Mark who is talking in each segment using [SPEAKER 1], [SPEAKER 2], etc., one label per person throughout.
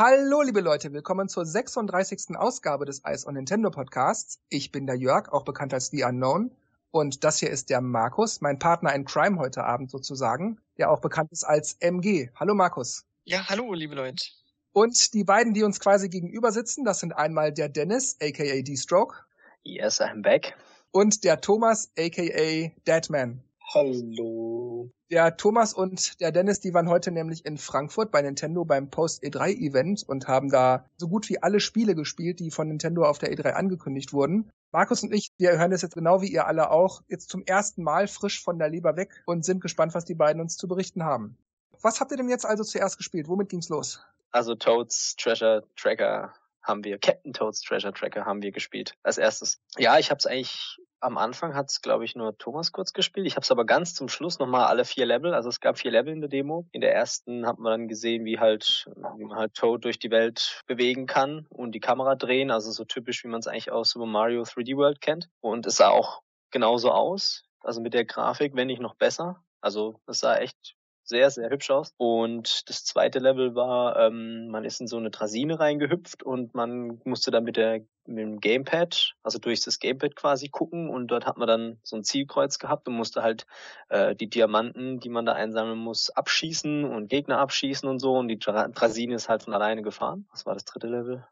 [SPEAKER 1] Hallo, liebe Leute, willkommen zur 36. Ausgabe des Ice on Nintendo Podcasts. Ich bin der Jörg, auch bekannt als The Unknown. Und das hier ist der Markus, mein Partner in Crime heute Abend sozusagen, der auch bekannt ist als MG. Hallo Markus.
[SPEAKER 2] Ja, hallo, liebe Leute.
[SPEAKER 1] Und die beiden, die uns quasi gegenüber sitzen, das sind einmal der Dennis, aka D-Stroke.
[SPEAKER 3] Yes, I'm back.
[SPEAKER 1] Und der Thomas, aka Deadman.
[SPEAKER 4] Hallo.
[SPEAKER 1] Der Thomas und der Dennis, die waren heute nämlich in Frankfurt bei Nintendo beim Post E3 Event und haben da so gut wie alle Spiele gespielt, die von Nintendo auf der E3 angekündigt wurden. Markus und ich, wir hören das jetzt genau wie ihr alle auch, jetzt zum ersten Mal frisch von der Leber weg und sind gespannt, was die beiden uns zu berichten haben. Was habt ihr denn jetzt also zuerst gespielt? Womit ging's los?
[SPEAKER 3] Also Toads Treasure Tracker haben wir, Captain Toads Treasure Tracker haben wir gespielt als erstes. Ja, ich habe es eigentlich am Anfang hat es, glaube ich, nur Thomas kurz gespielt. Ich habe es aber ganz zum Schluss nochmal alle vier Level. Also es gab vier Level in der Demo. In der ersten hat man dann gesehen, wie halt, wie man halt Toad durch die Welt bewegen kann und die Kamera drehen. Also so typisch, wie man es eigentlich aus Super Mario 3D World kennt. Und es sah auch genauso aus. Also mit der Grafik, wenn nicht noch besser. Also es sah echt sehr, sehr hübsch aus. Und das zweite Level war, ähm, man ist in so eine Drasine reingehüpft und man musste dann mit der mit dem Gamepad, also durch das Gamepad quasi gucken und dort hat man dann so ein Zielkreuz gehabt und musste halt äh, die Diamanten, die man da einsammeln muss, abschießen und Gegner abschießen und so und die Drasine ist halt von alleine gefahren. Was war das dritte Level?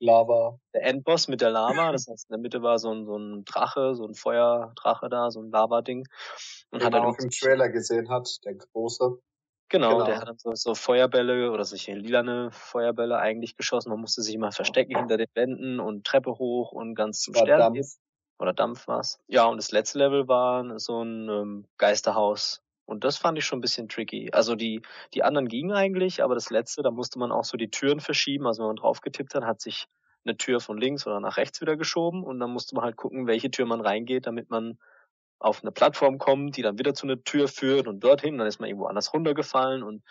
[SPEAKER 4] Lava.
[SPEAKER 3] Der Endboss mit der Lava, das heißt in der Mitte war so ein, so ein Drache, so ein Feuerdrache da, so ein Lava-Ding.
[SPEAKER 4] Und hat man auch im Trailer gesehen hat, der große.
[SPEAKER 3] Genau, genau, der hat dann so, so Feuerbälle oder solche lilane Feuerbälle eigentlich geschossen. Man musste sich immer verstecken hinter den Wänden und Treppe hoch und ganz zum Stern. Dampf. Oder Dampf war's. Ja, und das letzte Level war so ein ähm, Geisterhaus. Und das fand ich schon ein bisschen tricky. Also die, die anderen gingen eigentlich, aber das letzte, da musste man auch so die Türen verschieben. Also wenn man drauf getippt hat, hat sich eine Tür von links oder nach rechts wieder geschoben und dann musste man halt gucken, welche Tür man reingeht, damit man auf eine Plattform kommt, die dann wieder zu einer Tür führt und dorthin, dann ist man irgendwo anders runtergefallen und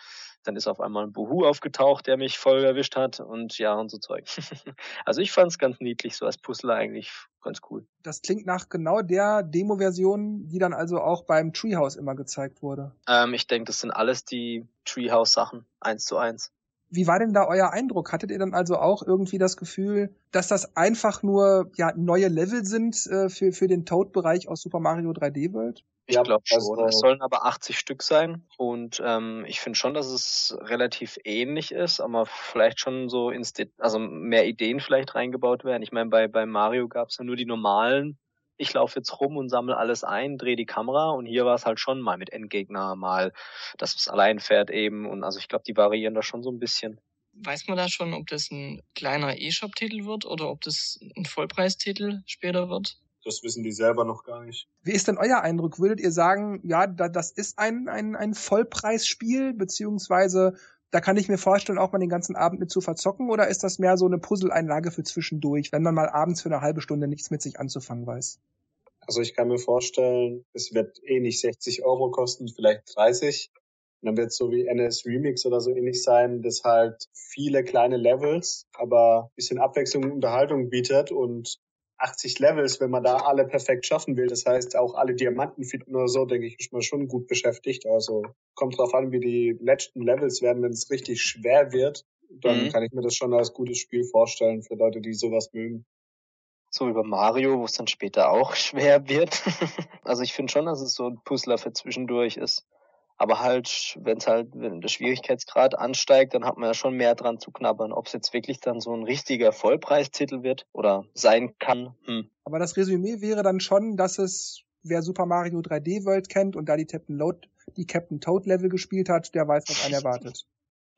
[SPEAKER 3] dann ist auf einmal ein Buhu aufgetaucht, der mich voll erwischt hat und ja und so Zeug. also ich fand es ganz niedlich, so als Puzzler eigentlich ganz cool.
[SPEAKER 1] Das klingt nach genau der Demo-Version, die dann also auch beim Treehouse immer gezeigt wurde.
[SPEAKER 3] Ähm, ich denke, das sind alles die Treehouse-Sachen, eins zu eins.
[SPEAKER 1] Wie war denn da euer Eindruck? Hattet ihr dann also auch irgendwie das Gefühl, dass das einfach nur ja, neue Level sind äh, für, für den Toad-Bereich aus Super Mario 3D World?
[SPEAKER 3] Ich ja, glaube schon. Also, es sollen aber 80 Stück sein und ähm, ich finde schon, dass es relativ ähnlich ist, aber vielleicht schon so ins also mehr Ideen vielleicht reingebaut werden. Ich meine, bei, bei Mario gab es ja nur die normalen ich laufe jetzt rum und sammle alles ein, drehe die Kamera und hier war es halt schon mal mit Endgegner, mal, dass es allein fährt eben und also ich glaube, die variieren da schon so ein bisschen.
[SPEAKER 2] Weiß man da schon, ob das ein kleiner E-Shop-Titel wird oder ob das ein Vollpreistitel später wird?
[SPEAKER 4] Das wissen die selber noch gar nicht.
[SPEAKER 1] Wie ist denn euer Eindruck? Würdet ihr sagen, ja, das ist ein, ein, ein Vollpreisspiel, beziehungsweise da kann ich mir vorstellen, auch mal den ganzen Abend mit zu verzocken, oder ist das mehr so eine Puzzleinlage für zwischendurch, wenn man mal abends für eine halbe Stunde nichts mit sich anzufangen weiß?
[SPEAKER 4] Also ich kann mir vorstellen, es wird eh nicht 60 Euro kosten, vielleicht 30. Und dann wird es so wie NS Remix oder so ähnlich sein, das halt viele kleine Levels, aber bisschen Abwechslung und Unterhaltung bietet und 80 Levels, wenn man da alle perfekt schaffen will, das heißt auch alle Diamanten finden oder so, denke ich, ist man schon gut beschäftigt. Also kommt drauf an, wie die letzten Levels werden, wenn es richtig schwer wird, dann mhm. kann ich mir das schon als gutes Spiel vorstellen für Leute, die sowas mögen.
[SPEAKER 3] So über Mario, wo es dann später auch schwer wird. also ich finde schon, dass es so ein Puzzler für zwischendurch ist. Aber halt, wenn es halt, wenn der Schwierigkeitsgrad ansteigt, dann hat man ja schon mehr dran zu knabbern. Ob es jetzt wirklich dann so ein richtiger Vollpreistitel wird oder sein kann. Hm.
[SPEAKER 1] Aber das Resümee wäre dann schon, dass es, wer Super Mario 3D World kennt und da die Captain Load, die Captain Toad Level gespielt hat, der weiß, was einen erwartet.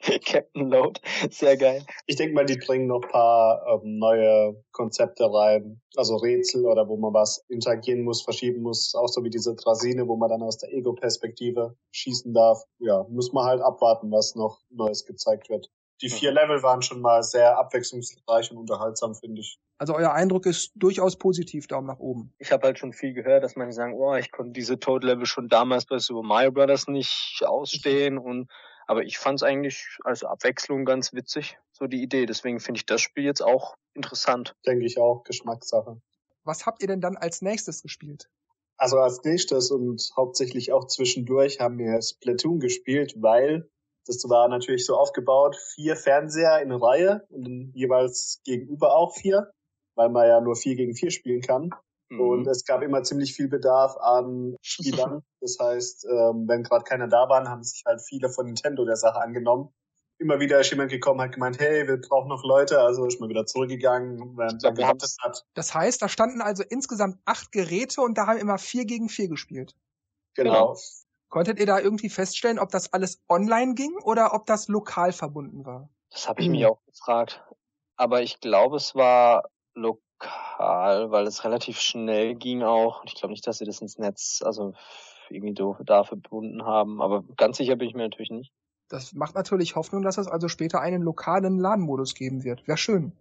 [SPEAKER 3] Captain Load, sehr geil.
[SPEAKER 4] Ich denke mal, die bringen noch paar ähm, neue Konzepte rein, also Rätsel oder wo man was interagieren muss, verschieben muss, auch so wie diese Drasine, wo man dann aus der Ego-Perspektive schießen darf. Ja, muss man halt abwarten, was noch Neues gezeigt wird. Die vier Level waren schon mal sehr abwechslungsreich und unterhaltsam, finde ich.
[SPEAKER 1] Also euer Eindruck ist durchaus positiv, Daumen nach oben.
[SPEAKER 3] Ich habe halt schon viel gehört, dass manche sagen, oh, ich konnte diese Toad-Level schon damals bei Super Mario Brothers nicht ausstehen und aber ich fand es eigentlich als Abwechslung ganz witzig, so die Idee. Deswegen finde ich das Spiel jetzt auch interessant.
[SPEAKER 4] Denke ich auch, Geschmackssache.
[SPEAKER 1] Was habt ihr denn dann als nächstes gespielt?
[SPEAKER 4] Also als nächstes und hauptsächlich auch zwischendurch haben wir Splatoon gespielt, weil Das war natürlich so aufgebaut, vier Fernseher in Reihe und jeweils gegenüber auch vier, weil man ja nur vier gegen vier spielen kann. Mhm. Und es gab immer ziemlich viel Bedarf an Spielern. Das heißt, ähm, wenn gerade keiner da waren, haben sich halt viele von Nintendo der Sache angenommen. Immer wieder ist jemand gekommen, hat gemeint, hey, wir brauchen noch Leute, also ist mal wieder zurückgegangen, während er gewartet hat.
[SPEAKER 1] Das heißt, da standen also insgesamt acht Geräte und da haben immer vier gegen vier gespielt.
[SPEAKER 4] Genau. genau.
[SPEAKER 1] Konntet ihr da irgendwie feststellen, ob das alles online ging oder ob das lokal verbunden war?
[SPEAKER 3] Das habe ich hm. mich auch gefragt. Aber ich glaube, es war lokal, weil es relativ schnell ging auch. Ich glaube nicht, dass sie das ins Netz, also irgendwie da verbunden haben. Aber ganz sicher bin ich mir natürlich nicht.
[SPEAKER 1] Das macht natürlich Hoffnung, dass es also später einen lokalen LAN-Modus geben wird. Wäre schön.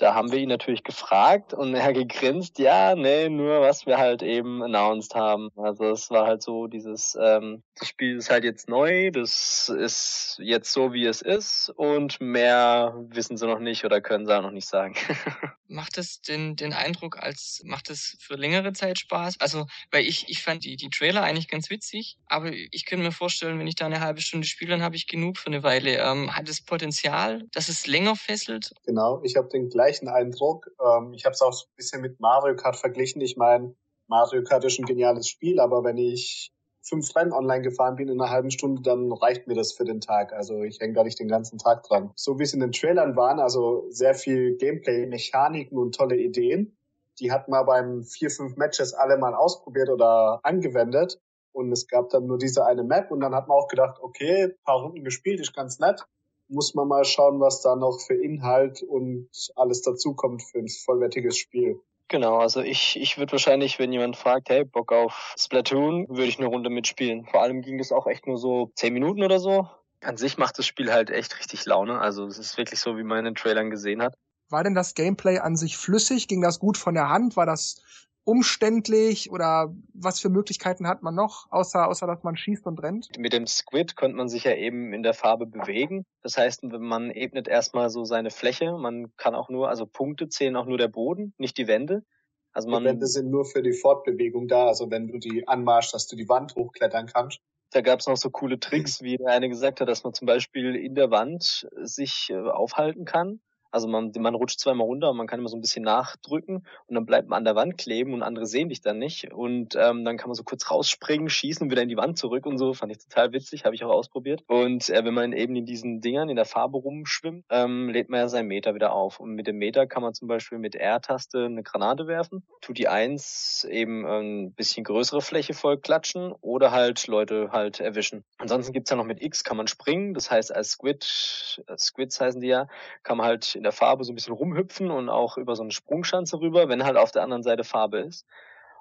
[SPEAKER 3] Da haben wir ihn natürlich gefragt und er gegrinst, ja, nee, nur was wir halt eben announced haben. Also es war halt so dieses, ähm, das Spiel ist halt jetzt neu, das ist jetzt so, wie es ist und mehr wissen sie noch nicht oder können sie auch noch nicht sagen.
[SPEAKER 2] macht es den, den Eindruck, als macht es für längere Zeit Spaß? Also, weil ich, ich fand die, die Trailer eigentlich ganz witzig, aber ich könnte mir vorstellen, wenn ich da eine halbe Stunde spiele, dann habe ich genug für eine Weile. Ähm, hat es Potenzial, dass es länger fesselt?
[SPEAKER 4] Genau, ich habe den gleichen gleichen Eindruck. Ähm, ich habe es auch so ein bisschen mit Mario Kart verglichen. Ich meine, Mario Kart ist ein geniales Spiel, aber wenn ich fünf Rennen online gefahren bin in einer halben Stunde, dann reicht mir das für den Tag. Also ich hänge gar nicht den ganzen Tag dran. So wie es in den Trailern waren, also sehr viel Gameplay, Mechaniken und tolle Ideen. Die hat man beim vier, fünf Matches alle mal ausprobiert oder angewendet. Und es gab dann nur diese eine Map und dann hat man auch gedacht, okay, paar Runden gespielt, ist ganz nett muss man mal schauen, was da noch für Inhalt und alles dazukommt für ein vollwertiges Spiel.
[SPEAKER 3] Genau, also ich, ich würde wahrscheinlich, wenn jemand fragt, hey, Bock auf Splatoon, würde ich eine Runde mitspielen. Vor allem ging das auch echt nur so zehn Minuten oder so. An sich macht das Spiel halt echt richtig Laune. Also es ist wirklich so, wie man in den Trailern gesehen hat.
[SPEAKER 1] War denn das Gameplay an sich flüssig? Ging das gut von der Hand? War das umständlich oder was für Möglichkeiten hat man noch, außer, außer dass man schießt und rennt?
[SPEAKER 3] Mit dem Squid konnte man sich ja eben in der Farbe bewegen. Das heißt, man ebnet erstmal so seine Fläche. Man kann auch nur, also Punkte zählen auch nur der Boden, nicht die Wände.
[SPEAKER 4] Also man, die Wände sind nur für die Fortbewegung da, also wenn du die anmarschst, dass du die Wand hochklettern kannst.
[SPEAKER 3] Da gab es noch so coole Tricks, wie der eine gesagt hat, dass man zum Beispiel in der Wand sich äh, aufhalten kann also man, man rutscht zweimal runter und man kann immer so ein bisschen nachdrücken und dann bleibt man an der Wand kleben und andere sehen dich dann nicht. Und ähm, dann kann man so kurz rausspringen, schießen und wieder in die Wand zurück und so. Fand ich total witzig, habe ich auch ausprobiert. Und äh, wenn man eben in diesen Dingern in der Farbe rumschwimmt, ähm, lädt man ja seinen Meter wieder auf. Und mit dem Meter kann man zum Beispiel mit R-Taste eine Granate werfen. Tut die eins eben ein bisschen größere Fläche voll klatschen oder halt Leute halt erwischen. Ansonsten gibt's ja noch mit X kann man springen. Das heißt, als Squid, als Squids heißen die ja, kann man halt in der Farbe so ein bisschen rumhüpfen und auch über so eine Sprungschanze rüber, wenn halt auf der anderen Seite Farbe ist.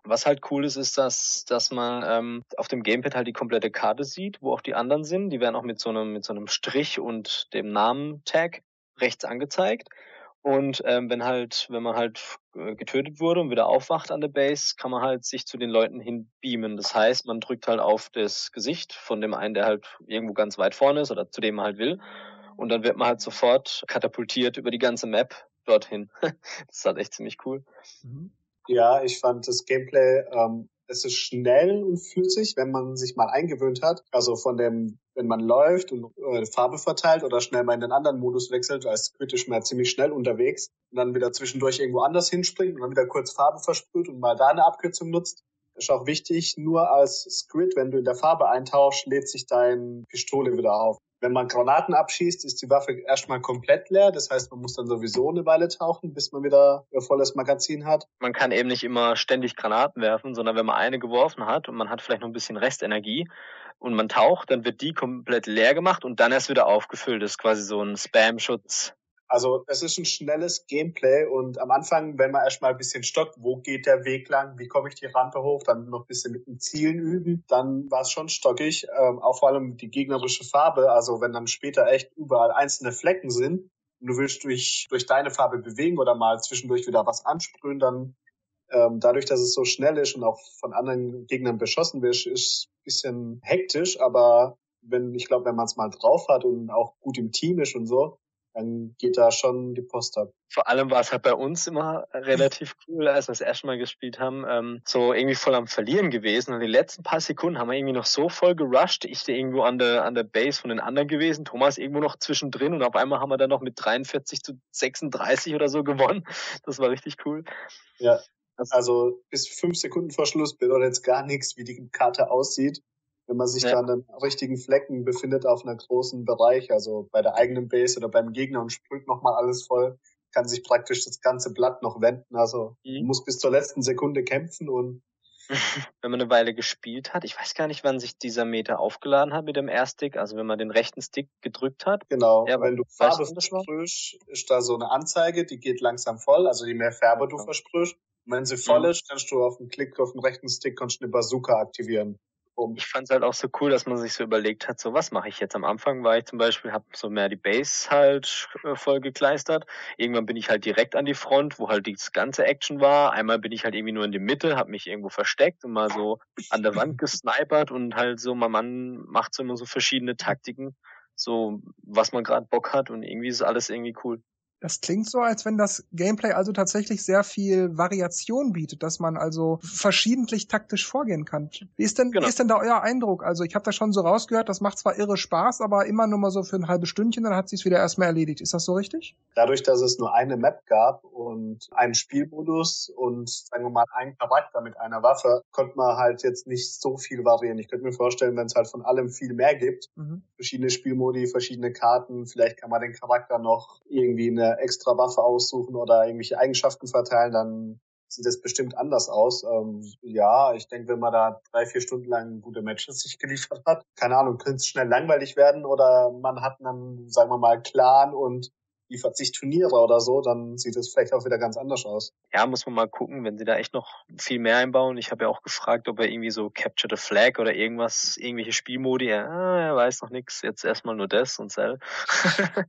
[SPEAKER 3] Was halt cool ist, ist, dass, dass man ähm, auf dem Gamepad halt die komplette Karte sieht, wo auch die anderen sind. Die werden auch mit so einem, mit so einem Strich und dem Namen-Tag rechts angezeigt. Und ähm, wenn halt, wenn man halt äh, getötet wurde und wieder aufwacht an der Base, kann man halt sich zu den Leuten hin beamen. Das heißt, man drückt halt auf das Gesicht von dem einen, der halt irgendwo ganz weit vorne ist oder zu dem man halt will und dann wird man halt sofort katapultiert über die ganze Map dorthin. das ist halt echt ziemlich cool.
[SPEAKER 4] Mhm. Ja, ich fand das Gameplay, ähm, es ist schnell und flüssig, wenn man sich mal eingewöhnt hat. Also von dem, wenn man läuft und äh, Farbe verteilt oder schnell mal in den anderen Modus wechselt, als kritisch mal ziemlich schnell unterwegs und dann wieder zwischendurch irgendwo anders hinspringt und dann wieder kurz Farbe versprüht und mal da eine Abkürzung nutzt. Ist auch wichtig, nur als Squid, wenn du in der Farbe eintauchst, lädt sich dein Pistole wieder auf. Wenn man Granaten abschießt, ist die Waffe erstmal komplett leer. Das heißt, man muss dann sowieso eine Weile tauchen, bis man wieder ein volles Magazin hat.
[SPEAKER 3] Man kann eben nicht immer ständig Granaten werfen, sondern wenn man eine geworfen hat und man hat vielleicht noch ein bisschen Restenergie und man taucht, dann wird die komplett leer gemacht und dann erst wieder aufgefüllt. Das ist quasi so ein Spam-Schutz
[SPEAKER 4] also es ist ein schnelles Gameplay und am Anfang, wenn man erstmal ein bisschen stockt, wo geht der Weg lang, wie komme ich die Rampe hoch, dann noch ein bisschen mit den Zielen üben, dann war es schon stockig, ähm, auch vor allem die gegnerische Farbe, also wenn dann später echt überall einzelne Flecken sind und du willst durch, durch deine Farbe bewegen oder mal zwischendurch wieder was ansprühen, dann ähm, dadurch, dass es so schnell ist und auch von anderen Gegnern beschossen wird, ist ein bisschen hektisch, aber wenn, ich glaube, wenn man es mal drauf hat und auch gut im Team ist und so, dann geht da schon die Post ab.
[SPEAKER 3] Vor allem war es halt bei uns immer relativ cool, als wir das erste Mal gespielt haben, ähm, so irgendwie voll am Verlieren gewesen. Und die letzten paar Sekunden haben wir irgendwie noch so voll gerusht. Ich da irgendwo an der, an der Base von den anderen gewesen, Thomas irgendwo noch zwischendrin und auf einmal haben wir dann noch mit 43 zu 36 oder so gewonnen. Das war richtig cool.
[SPEAKER 4] Ja. Also bis fünf Sekunden vor Schluss bedeutet jetzt gar nichts, wie die Karte aussieht wenn man sich ja. da an den richtigen Flecken befindet auf einer großen Bereich, also bei der eigenen Base oder beim Gegner und sprüht nochmal alles voll, kann sich praktisch das ganze Blatt noch wenden. Also mhm. man muss bis zur letzten Sekunde kämpfen und
[SPEAKER 3] wenn man eine Weile gespielt hat, ich weiß gar nicht, wann sich dieser Meter aufgeladen hat mit dem R-Stick, also wenn man den rechten Stick gedrückt hat.
[SPEAKER 4] Genau, ja, wenn du Farbe versprühst, ist da so eine Anzeige, die geht langsam voll, also je mehr Färbe du ja. versprühst. Wenn sie voll mhm. ist, kannst du auf den Klick auf den rechten Stick kannst du eine Bazooka aktivieren
[SPEAKER 3] rum. Ich fand es halt auch so cool, dass man sich so überlegt hat, so was mache ich jetzt. Am Anfang war ich zum Beispiel, habe so mehr die Base halt äh, voll gekleistert. Irgendwann bin ich halt direkt an die Front, wo halt die ganze Action war. Einmal bin ich halt irgendwie nur in die Mitte, habe mich irgendwo versteckt und mal so an der Wand gesnipert und halt so, mein Mann macht so immer so verschiedene Taktiken, so was man gerade Bock hat und irgendwie ist alles irgendwie cool.
[SPEAKER 1] Das klingt so, als wenn das Gameplay also tatsächlich sehr viel Variation bietet, dass man also verschiedentlich taktisch vorgehen kann. Wie ist denn, genau. wie ist denn da euer Eindruck? Also ich habe da schon so rausgehört, das macht zwar irre Spaß, aber immer nur mal so für ein halbes Stündchen, dann hat sie es wieder erstmal erledigt. Ist das so richtig?
[SPEAKER 4] Dadurch, dass es nur eine Map gab und einen Spielmodus und sagen wir mal einen Charakter mit einer Waffe, konnte man halt jetzt nicht so viel variieren. Ich könnte mir vorstellen, wenn es halt von allem viel mehr gibt, mhm. verschiedene Spielmodi, verschiedene Karten, vielleicht kann man den Charakter noch irgendwie eine extra Waffe aussuchen oder irgendwelche Eigenschaften verteilen, dann sieht das bestimmt anders aus. Ähm, ja, ich denke, wenn man da drei, vier Stunden lang gute Matches sich geliefert hat, keine Ahnung, könnte es schnell langweilig werden oder man hat dann, sagen wir mal, Clan und liefert sich Turniere oder so, dann sieht es vielleicht auch wieder ganz anders aus.
[SPEAKER 3] Ja, muss man mal gucken, wenn sie da echt noch viel mehr einbauen. Ich habe ja auch gefragt, ob er irgendwie so Capture the Flag oder irgendwas, irgendwelche Spielmodi, ah, er weiß noch nichts, jetzt erstmal nur das und Cell.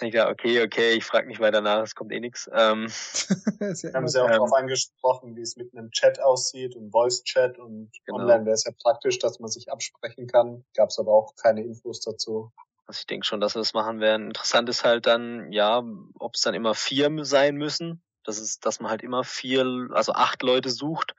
[SPEAKER 3] ich dachte, okay, okay, ich frage nicht weiter nach, es kommt eh nichts. Ähm,
[SPEAKER 4] ja haben sie auch ähm, darauf angesprochen, wie es mit einem Chat aussieht und Voice-Chat und genau. online wäre es ja praktisch, dass man sich absprechen kann. Gab es aber auch keine Infos dazu.
[SPEAKER 3] Also ich denke schon, dass wir das machen werden. Interessant ist halt dann, ja, ob es dann immer vier sein müssen. Das ist, dass man halt immer vier, also acht Leute sucht.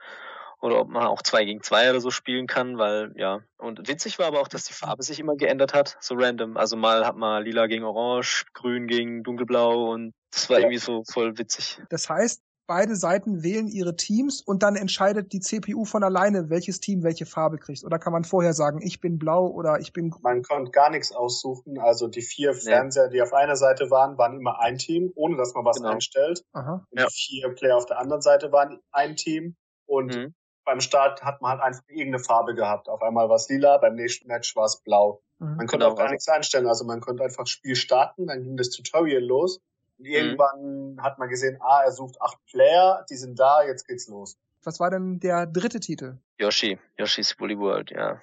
[SPEAKER 3] Oder ob man auch zwei gegen zwei oder so spielen kann, weil, ja. Und witzig war aber auch, dass die Farbe sich immer geändert hat, so random. Also mal hat man lila gegen orange, grün gegen dunkelblau und das war irgendwie so voll witzig.
[SPEAKER 1] Das heißt, beide Seiten wählen ihre Teams und dann entscheidet die CPU von alleine, welches Team welche Farbe kriegt. Oder kann man vorher sagen, ich bin blau oder ich bin grün?
[SPEAKER 4] Man konnte gar nichts aussuchen. Also die vier Fernseher, die auf einer Seite waren, waren immer ein Team, ohne dass man was genau. einstellt. Aha. Und ja. die vier Player auf der anderen Seite waren ein Team. Und mhm. beim Start hat man halt einfach irgendeine Farbe gehabt. Auf einmal war es lila, beim nächsten Match war es blau. Mhm. Man konnte genau. auch gar nichts einstellen. Also man konnte einfach Spiel starten, dann ging das Tutorial los und mhm. irgendwann hat man gesehen, ah, er sucht acht Player, die sind da, jetzt geht's los.
[SPEAKER 1] Was war denn der dritte Titel?
[SPEAKER 3] Yoshi, Yoshi's Woolly World, ja.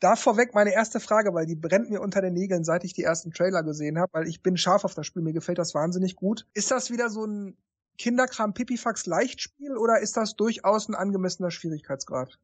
[SPEAKER 1] Da vorweg meine erste Frage, weil die brennt mir unter den Nägeln, seit ich die ersten Trailer gesehen habe, weil ich bin scharf auf das Spiel, mir gefällt das wahnsinnig gut. Ist das wieder so ein Kinderkram Pipifax Leichtspiel oder ist das durchaus ein angemessener Schwierigkeitsgrad?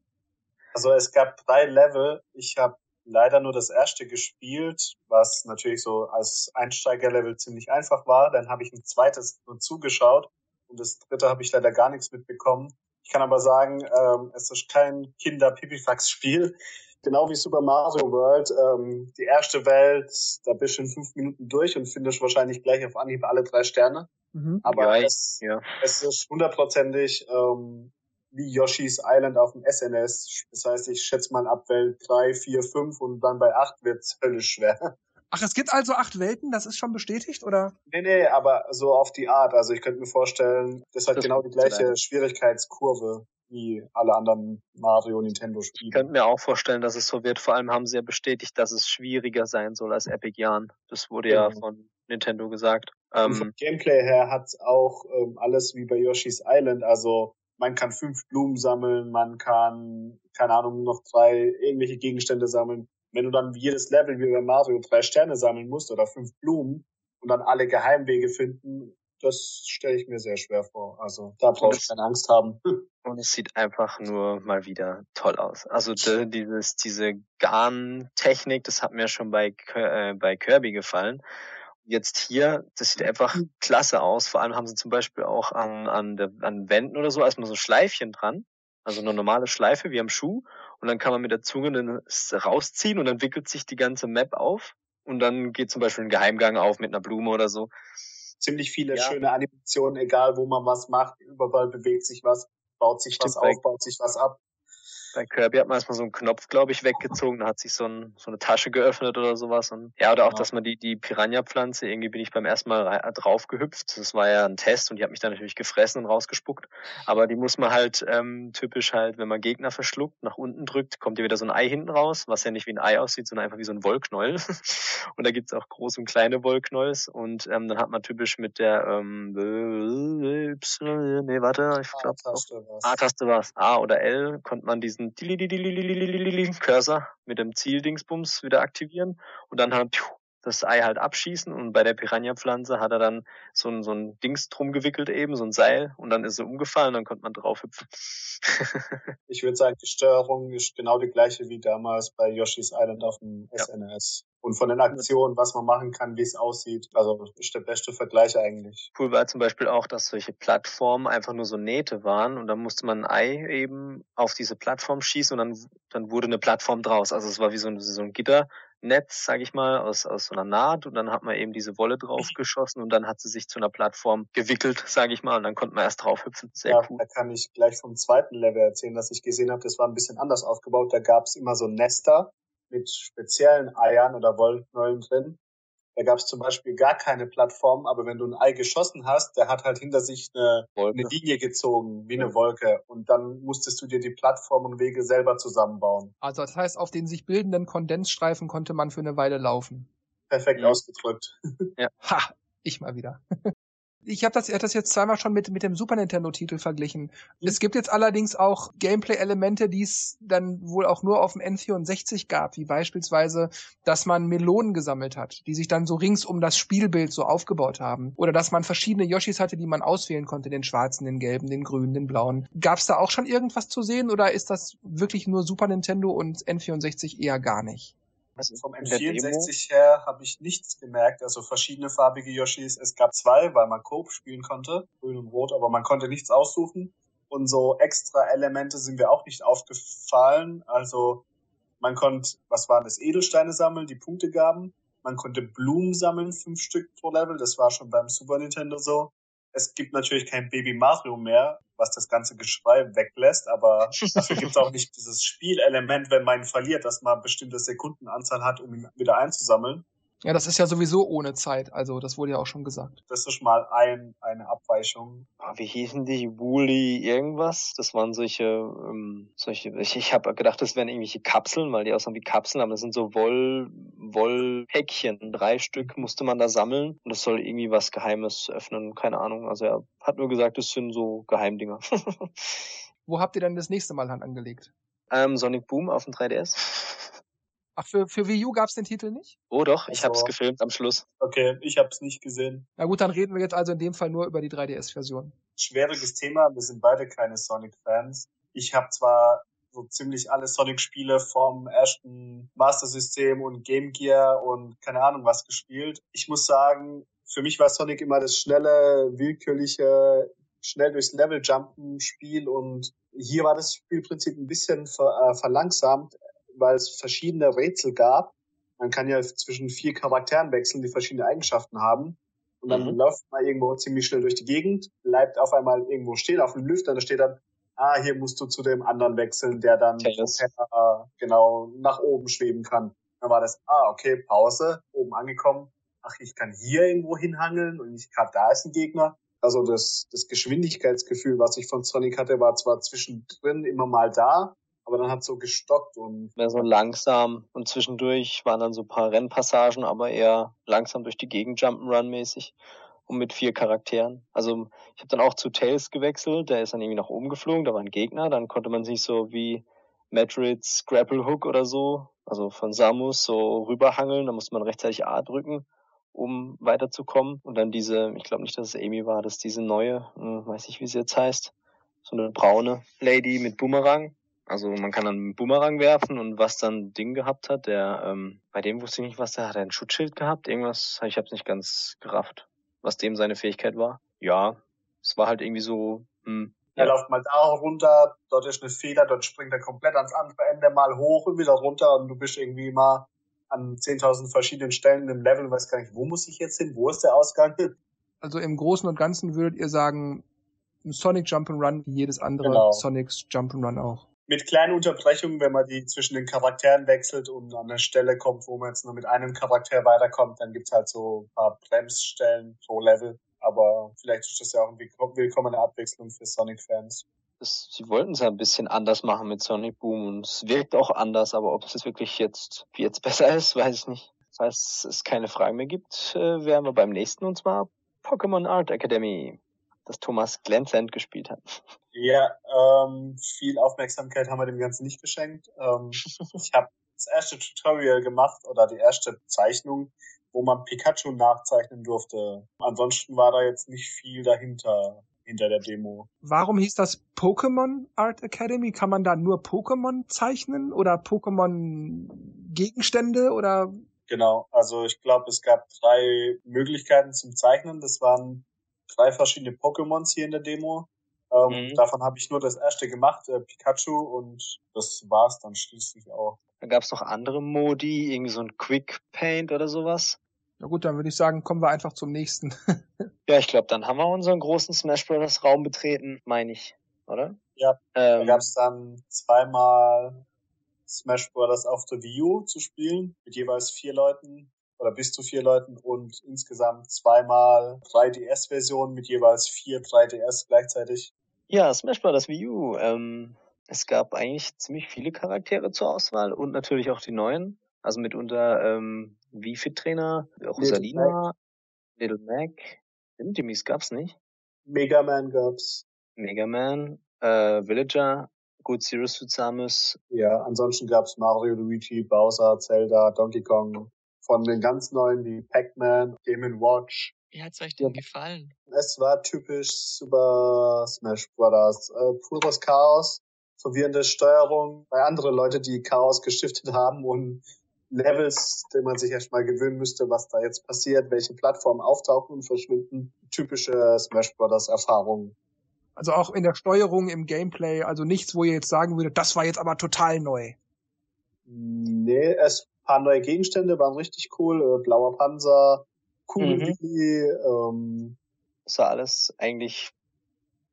[SPEAKER 4] Also es gab drei Level. Ich habe leider nur das erste gespielt, was natürlich so als Einsteigerlevel ziemlich einfach war. Dann habe ich ein zweites nur zugeschaut und das dritte habe ich leider gar nichts mitbekommen. Ich kann aber sagen, ähm, es ist kein Kinder-Pipifax-Spiel. Genau wie Super Mario World. Ähm, die erste Welt, da bist du in fünf Minuten durch und findest wahrscheinlich gleich auf Anhieb alle drei Sterne. Mhm. Aber ja, es, ja. es ist hundertprozentig ähm, wie Yoshi's Island auf dem SNS. Das heißt, ich schätze mal ab Welt 3, 4, 5 und dann bei 8 wird's höllisch schwer.
[SPEAKER 1] Ach, es gibt also acht Welten, das ist schon bestätigt, oder?
[SPEAKER 4] Nee, nee, aber so auf die Art. Also ich könnte mir vorstellen, das hat das genau die gleiche sein. Schwierigkeitskurve wie alle anderen Mario Nintendo Spiele.
[SPEAKER 3] Ich könnte mir auch vorstellen, dass es so wird. Vor allem haben sie ja bestätigt, dass es schwieriger sein soll als Epic Yarn. Das wurde ja, ja genau. von Nintendo gesagt.
[SPEAKER 4] Und vom ähm, Gameplay her hat auch ähm, alles wie bei Yoshi's Island, also man kann fünf Blumen sammeln, man kann, keine Ahnung, noch drei irgendwelche Gegenstände sammeln. Wenn du dann jedes Level wie bei Mario drei Sterne sammeln musst oder fünf Blumen und dann alle Geheimwege finden, das stelle ich mir sehr schwer vor. Also da brauchst du keine Angst haben.
[SPEAKER 3] Und es sieht einfach nur mal wieder toll aus. Also dieses, diese Garn-Technik, das hat mir schon bei, äh, bei Kirby gefallen. Jetzt hier, das sieht einfach klasse aus. Vor allem haben sie zum Beispiel auch an, an, der, an Wänden oder so erstmal so Schleifchen dran. Also eine normale Schleife wie am Schuh. Und dann kann man mit der Zunge dann rausziehen und dann wickelt sich die ganze Map auf. Und dann geht zum Beispiel ein Geheimgang auf mit einer Blume oder so.
[SPEAKER 4] Ziemlich viele ja. schöne Animationen, egal wo man was macht, überall bewegt sich was, baut sich Stimmt, was auf, baut sich was ab.
[SPEAKER 3] Bei Kirby hat man erstmal so einen Knopf, glaube ich, weggezogen, da hat sich so, ein, so eine Tasche geöffnet oder sowas. Und ja, oder auch, ja. dass man die, die Piranha-Pflanze, irgendwie bin ich beim ersten Mal drauf gehüpft. Das war ja ein Test und die hat mich dann natürlich gefressen und rausgespuckt. Aber die muss man halt ähm, typisch halt, wenn man Gegner verschluckt, nach unten drückt, kommt ja wieder so ein Ei hinten raus, was ja nicht wie ein Ei aussieht, sondern einfach wie so ein Wollknäuel. und da gibt's auch große und kleine Wollknäuels. Und ähm, dann hat man typisch mit der ähm, Y, nee, warte, ich glaube A-Taste war A oder L, konnte man diesen Cursor mit dem Zieldingsbums wieder aktivieren und dann halt das Ei halt abschießen und bei der Piranha-Pflanze hat er dann so ein, so ein Dings drum gewickelt eben, so ein Seil und dann ist er umgefallen, dann konnte man drauf hüpfen.
[SPEAKER 4] ich würde sagen, die Steuerung ist genau die gleiche wie damals bei Yoshi's Island auf dem ja. SNS. Und von den Aktionen, was man machen kann, wie es aussieht, also ist der beste Vergleich eigentlich.
[SPEAKER 3] Cool war zum Beispiel auch, dass solche Plattformen einfach nur so Nähte waren und dann musste man ein Ei eben auf diese Plattform schießen und dann, dann wurde eine Plattform draus. Also es war wie so ein, so ein Gitter, Netz, sage ich mal, aus, aus so einer Naht und dann hat man eben diese Wolle draufgeschossen und dann hat sie sich zu einer Plattform gewickelt, sage ich mal, und dann konnte man erst drauf hüpfen.
[SPEAKER 4] Sehr ja, cool. Da kann ich gleich vom zweiten Level erzählen, dass ich gesehen habe, das war ein bisschen anders aufgebaut. Da gab es immer so Nester mit speziellen Eiern oder Wollknollen drin da gab es zum Beispiel gar keine Plattform, aber wenn du ein Ei geschossen hast, der hat halt hinter sich eine, eine Linie gezogen, wie eine Wolke. Und dann musstest du dir die Plattform und Wege selber zusammenbauen.
[SPEAKER 1] Also das heißt, auf den sich bildenden Kondensstreifen konnte man für eine Weile laufen.
[SPEAKER 4] Perfekt ja. ausgedrückt.
[SPEAKER 1] Ja. Ha, ich mal wieder. Ich habe das, er hat das jetzt zweimal schon mit, mit dem Super Nintendo-Titel verglichen. Mhm. Es gibt jetzt allerdings auch Gameplay-Elemente, die es dann wohl auch nur auf dem N64 gab, wie beispielsweise, dass man Melonen gesammelt hat, die sich dann so rings um das Spielbild so aufgebaut haben. Oder dass man verschiedene Yoshis hatte, die man auswählen konnte, den schwarzen, den gelben, den grünen, den blauen. Gab es da auch schon irgendwas zu sehen oder ist das wirklich nur Super Nintendo und N64 eher gar nicht?
[SPEAKER 4] Also vom N64 her habe ich nichts gemerkt. Also verschiedene farbige Yoshis. Es gab zwei, weil man Coop spielen konnte, grün und rot, aber man konnte nichts aussuchen. Und so extra Elemente sind mir auch nicht aufgefallen. Also man konnte, was waren das, Edelsteine sammeln, die Punkte gaben. Man konnte Blumen sammeln, fünf Stück pro Level. Das war schon beim Super Nintendo so. Es gibt natürlich kein Baby Mario mehr, was das ganze Geschrei weglässt, aber dafür gibt es auch nicht dieses Spielelement, wenn man verliert, dass man bestimmte Sekundenanzahl hat, um ihn wieder einzusammeln.
[SPEAKER 1] Ja, das ist ja sowieso ohne Zeit, also das wurde ja auch schon gesagt.
[SPEAKER 4] Das ist mal ein, eine Abweichung.
[SPEAKER 3] Ah, wie hießen die? Woolly irgendwas? Das waren solche, ähm, solche, ich, ich habe gedacht, das wären irgendwelche Kapseln, weil die aussehen wie Kapseln, aber das sind so Woll, Wollpäckchen. Drei Stück musste man da sammeln und das soll irgendwie was Geheimes öffnen, keine Ahnung. Also er hat nur gesagt, es sind so Geheimdinger.
[SPEAKER 1] Wo habt ihr denn das nächste Mal Hand angelegt?
[SPEAKER 3] Ähm, Sonic Boom auf dem 3DS.
[SPEAKER 1] Ach, für, für Wii U gab's den Titel nicht?
[SPEAKER 3] Oh doch, ich also, hab's gefilmt am Schluss.
[SPEAKER 4] Okay, ich hab's nicht gesehen.
[SPEAKER 1] Na gut, dann reden wir jetzt also in dem Fall nur über die 3DS-Version.
[SPEAKER 4] Schwieriges Thema, wir sind beide keine Sonic-Fans. Ich habe zwar so ziemlich alle Sonic-Spiele vom ersten Master System und Game Gear und keine Ahnung was gespielt. Ich muss sagen, für mich war Sonic immer das schnelle, willkürliche, schnell durchs Level jumpen Spiel und hier war das Spielprinzip ein bisschen ver, äh, verlangsamt weil es verschiedene Rätsel gab. Man kann ja zwischen vier Charakteren wechseln, die verschiedene Eigenschaften haben. Und dann mhm. läuft man irgendwo ziemlich schnell durch die Gegend, bleibt auf einmal irgendwo stehen auf dem Lüfter, da steht dann, ah, hier musst du zu dem anderen wechseln, der dann Propeller, genau nach oben schweben kann. Dann war das, ah, okay, Pause, oben angekommen. Ach, ich kann hier irgendwo hinhangeln und nicht gerade da ist ein Gegner. Also das, das Geschwindigkeitsgefühl, was ich von Sonic hatte, war zwar zwischendrin immer mal da, aber dann hat so gestockt und.
[SPEAKER 3] Mehr so langsam und zwischendurch waren dann so ein paar Rennpassagen, aber eher langsam durch die Gegend Jump'n'Run mäßig und mit vier Charakteren. Also ich habe dann auch zu Tails gewechselt, der ist dann irgendwie nach oben geflogen, da war ein Gegner, dann konnte man sich so wie Metroids Grapple Hook oder so, also von Samus so rüberhangeln, da musste man rechtzeitig A drücken, um weiterzukommen. Und dann diese, ich glaube nicht, dass es Amy war, dass diese neue, hm, weiß ich wie sie jetzt heißt, so eine braune Lady mit Boomerang Also man kann dann einen Boomerang werfen und was dann Ding gehabt hat, der, ähm, bei dem wusste ich nicht, was der hat. Er ein Schutzschild gehabt, irgendwas, ich habe nicht ganz gerafft, was dem seine Fähigkeit war. Ja, es war halt irgendwie so, hm,
[SPEAKER 4] Er läuft mal da runter, dort ist eine Feder, dort springt er komplett ans andere Ende mal hoch und wieder runter und du bist irgendwie mal an 10.000 verschiedenen Stellen im Level und weißt gar nicht, wo muss ich jetzt hin, wo ist der Ausgang?
[SPEAKER 1] Also im Großen und Ganzen würdet ihr sagen, ein Sonic Jump'n'Run wie jedes andere
[SPEAKER 4] Genau.
[SPEAKER 1] Sonics Jump'n'Run auch.
[SPEAKER 4] Mit kleinen Unterbrechungen, wenn man die zwischen den Charakteren wechselt und an eine Stelle kommt, wo man jetzt nur mit einem Charakter weiterkommt, dann gibt's halt so ein paar Bremsstellen pro Level. Aber vielleicht ist das ja auch eine willk- willkommene Abwechslung für Sonic-Fans.
[SPEAKER 3] sie wollten es ja ein bisschen anders machen mit Sonic Boom und es wirkt auch anders, aber ob es wirklich jetzt, wie jetzt besser ist, weiß ich nicht. Falls es keine Fragen mehr gibt, äh, wären wir beim nächsten und zwar Pokémon Art Academy, das Thomas Glenzend gespielt hat.
[SPEAKER 4] Ja, ähm, viel Aufmerksamkeit haben wir dem Ganzen nicht geschenkt. Ähm, ich habe das erste Tutorial gemacht oder die erste Zeichnung, wo man Pikachu nachzeichnen durfte. Ansonsten war da jetzt nicht viel dahinter, hinter der Demo.
[SPEAKER 1] Warum hieß das Pokémon Art Academy? Kann man da nur Pokémon zeichnen oder Pokémon Gegenstände oder
[SPEAKER 4] Genau, also ich glaube, es gab drei Möglichkeiten zum Zeichnen. Das waren drei verschiedene Pokémons hier in der Demo. Ähm,
[SPEAKER 3] Mhm.
[SPEAKER 4] Davon habe ich nur das erste gemacht, äh, Pikachu, und das war's dann schließlich auch.
[SPEAKER 3] Da gab es noch andere Modi, irgendwie so ein Quick Paint oder sowas.
[SPEAKER 1] Na gut, dann würde ich sagen, kommen wir einfach zum nächsten.
[SPEAKER 3] Ja, ich glaube, dann haben wir unseren großen Smash Bros. Raum betreten, meine ich, oder?
[SPEAKER 4] Ja, Da
[SPEAKER 3] Ähm,
[SPEAKER 4] gab's dann zweimal Smash Bros. auf der Wii U zu spielen, mit jeweils vier Leuten oder bis zu vier Leuten und insgesamt zweimal 3DS-Versionen mit jeweils vier 3DS gleichzeitig.
[SPEAKER 3] Ja, Smash Bros. Wii U. Ähm, es gab eigentlich ziemlich viele Charaktere zur Auswahl und natürlich auch die neuen. Also mitunter ähm, Wii Fit Trainer, Rosalina, Little Mac. Intimis gab's nicht.
[SPEAKER 4] Mega Man gab's.
[SPEAKER 3] Mega Man, äh, Villager, Zero Suit Samus.
[SPEAKER 4] Ja, ansonsten gab's Mario, Luigi, Bowser, Zelda, Donkey Kong. Von den ganz neuen wie Pac-Man, Game Watch.
[SPEAKER 2] Wie hat's euch denn gefallen?
[SPEAKER 4] Es war typisch Super Smash Brothers. Äh, pures Chaos, verwirrende Steuerung bei andere Leute, die Chaos gestiftet haben und Levels, den man sich erstmal gewöhnen müsste, was da jetzt passiert, welche Plattformen auftauchen und verschwinden. Typische Smash Brothers Erfahrung.
[SPEAKER 1] Also auch in der Steuerung, im Gameplay, also nichts, wo ihr jetzt sagen würdet, das war jetzt aber total neu.
[SPEAKER 4] Nee, es paar neue Gegenstände waren richtig cool. Äh, blauer Panzer,
[SPEAKER 3] Mhm.
[SPEAKER 4] Willi, ähm,
[SPEAKER 3] Das sah alles eigentlich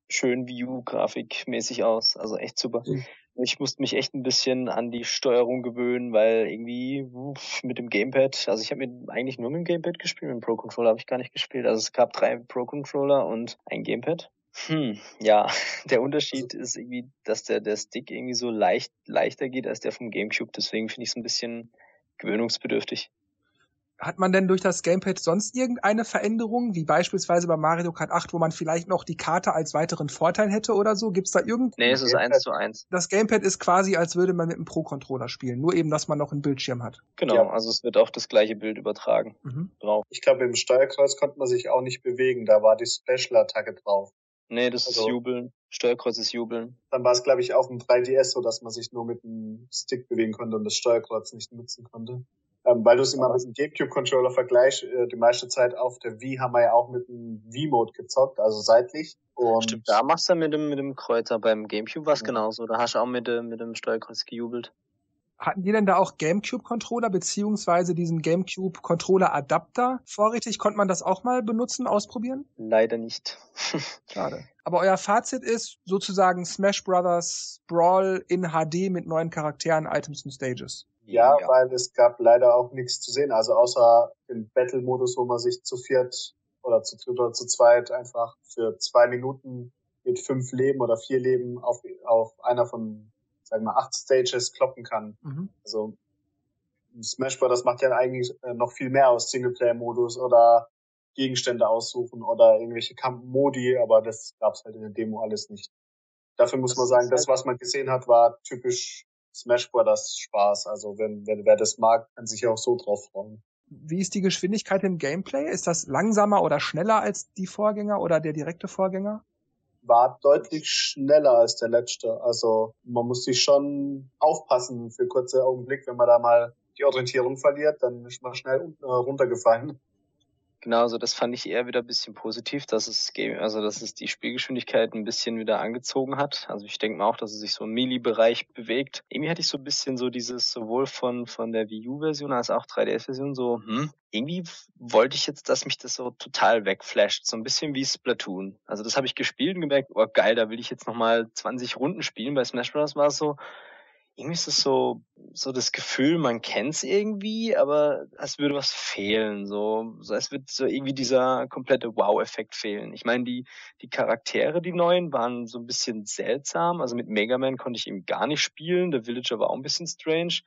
[SPEAKER 3] schön Wii U grafikmäßig aus. Also echt super.
[SPEAKER 4] Mhm.
[SPEAKER 3] Ich musste mich echt ein bisschen an die Steuerung gewöhnen, weil irgendwie uff, mit dem Gamepad, also ich habe mit, eigentlich nur mit dem Gamepad gespielt, mit dem Pro Controller habe ich gar nicht gespielt. Also es gab drei Pro Controller und ein Gamepad. Hm, ja, der Unterschied ist irgendwie, dass der, der Stick irgendwie so leicht, leichter geht als der vom Gamecube. Deswegen finde ich es ein bisschen gewöhnungsbedürftig.
[SPEAKER 1] Hat man denn durch das Gamepad sonst irgendeine Veränderung, wie beispielsweise bei Mario Kart 8, wo man vielleicht noch die Karte als weiteren Vorteil hätte oder so? Gibt's da irgend...
[SPEAKER 3] Nee, es ist eins zu eins.
[SPEAKER 1] Das Gamepad ist quasi, als würde man mit einem Pro-Controller spielen, nur eben, dass man noch einen Bildschirm hat.
[SPEAKER 3] Genau,
[SPEAKER 4] Ja.
[SPEAKER 3] also es wird auch das gleiche Bild übertragen
[SPEAKER 1] Mhm.
[SPEAKER 3] drauf.
[SPEAKER 4] ich glaube, im Steuerkreuz konnte man sich auch nicht bewegen. Da war die Special-Attacke drauf.
[SPEAKER 3] Nee, das ist
[SPEAKER 4] Also-
[SPEAKER 3] Jubeln. Steuerkreuz ist Jubeln.
[SPEAKER 4] Dann war es, glaube ich, auf dem 3DS so, dass man sich nur mit dem Stick bewegen konnte und das Steuerkreuz nicht nutzen konnte. Ähm, weil du es immer mit dem GameCube-Controller vergleichst, äh, die meiste Zeit auf der Wii haben wir ja auch mit dem Wii-Mode gezockt, also seitlich. Und
[SPEAKER 3] Stimmt, da machst du mit dem, mit dem Kreuzer. Beim Gamecube war es
[SPEAKER 4] Ja.
[SPEAKER 3] genauso. Da hast du auch mit, dem- mit dem Steuerkreuz gejubelt.
[SPEAKER 1] Hatten die denn da auch GameCube-Controller beziehungsweise diesen GameCube-Controller-Adapter vorrätig? Konnte man das auch mal benutzen, ausprobieren?
[SPEAKER 3] Leider nicht.
[SPEAKER 1] Schade. Aber euer Fazit ist sozusagen Smash Brothers Brawl in HD mit neuen Charakteren, Items und Stages.
[SPEAKER 4] Ja, weil es gab leider auch nichts zu sehen. Also außer im Battle-Modus, wo man sich zu viert oder zu dritt oder zu zweit einfach für zwei Minuten mit fünf Leben oder vier Leben auf, auf einer von, sagen wir acht Stages kloppen kann.
[SPEAKER 1] Mhm.
[SPEAKER 4] Also Smash Bros. macht ja eigentlich äh, noch viel mehr aus Singleplayer-Modus oder Gegenstände aussuchen oder irgendwelche Kampfmodi, aber das gab's halt in der Demo alles nicht. Dafür muss
[SPEAKER 3] Das
[SPEAKER 4] man sagen, das,
[SPEAKER 3] halt-
[SPEAKER 4] was man gesehen hat, war typisch Smash Bros. Spaß. Also wenn, wenn wer das mag, kann sich auch so drauf freuen.
[SPEAKER 1] Wie ist die Geschwindigkeit im Gameplay? Ist das langsamer oder schneller als die Vorgänger oder der direkte Vorgänger?
[SPEAKER 4] War deutlich schneller als der letzte. Also man muss sich schon aufpassen für kurze Augenblick, wenn man da mal die Orientierung verliert, dann ist man schnell äh, runtergefallen.
[SPEAKER 3] Genau, also das fand ich eher wieder ein bisschen positiv, dass es Game, also dass es die Spielgeschwindigkeit ein bisschen wieder angezogen hat. Also ich denke mal auch, dass es sich so im Melee-Bereich bewegt. Irgendwie hatte ich so ein bisschen so dieses sowohl von von der Wii U-Version als auch 3DS-Version so, hm, irgendwie wollte ich jetzt, dass mich das so total wegflasht, so ein bisschen wie Splatoon. Also das habe ich gespielt und gemerkt, oh geil, da will ich jetzt nochmal 20 Runden spielen. Bei Smash Bros. war es so, irgendwie ist es so, so das Gefühl, man kennt's irgendwie, aber es würde was fehlen, so, so es wird so irgendwie dieser komplette Wow-Effekt fehlen. Ich meine, die, die Charaktere, die neuen, waren so ein bisschen seltsam. Also mit Mega Man konnte ich eben gar nicht spielen. Der Villager war auch ein bisschen strange.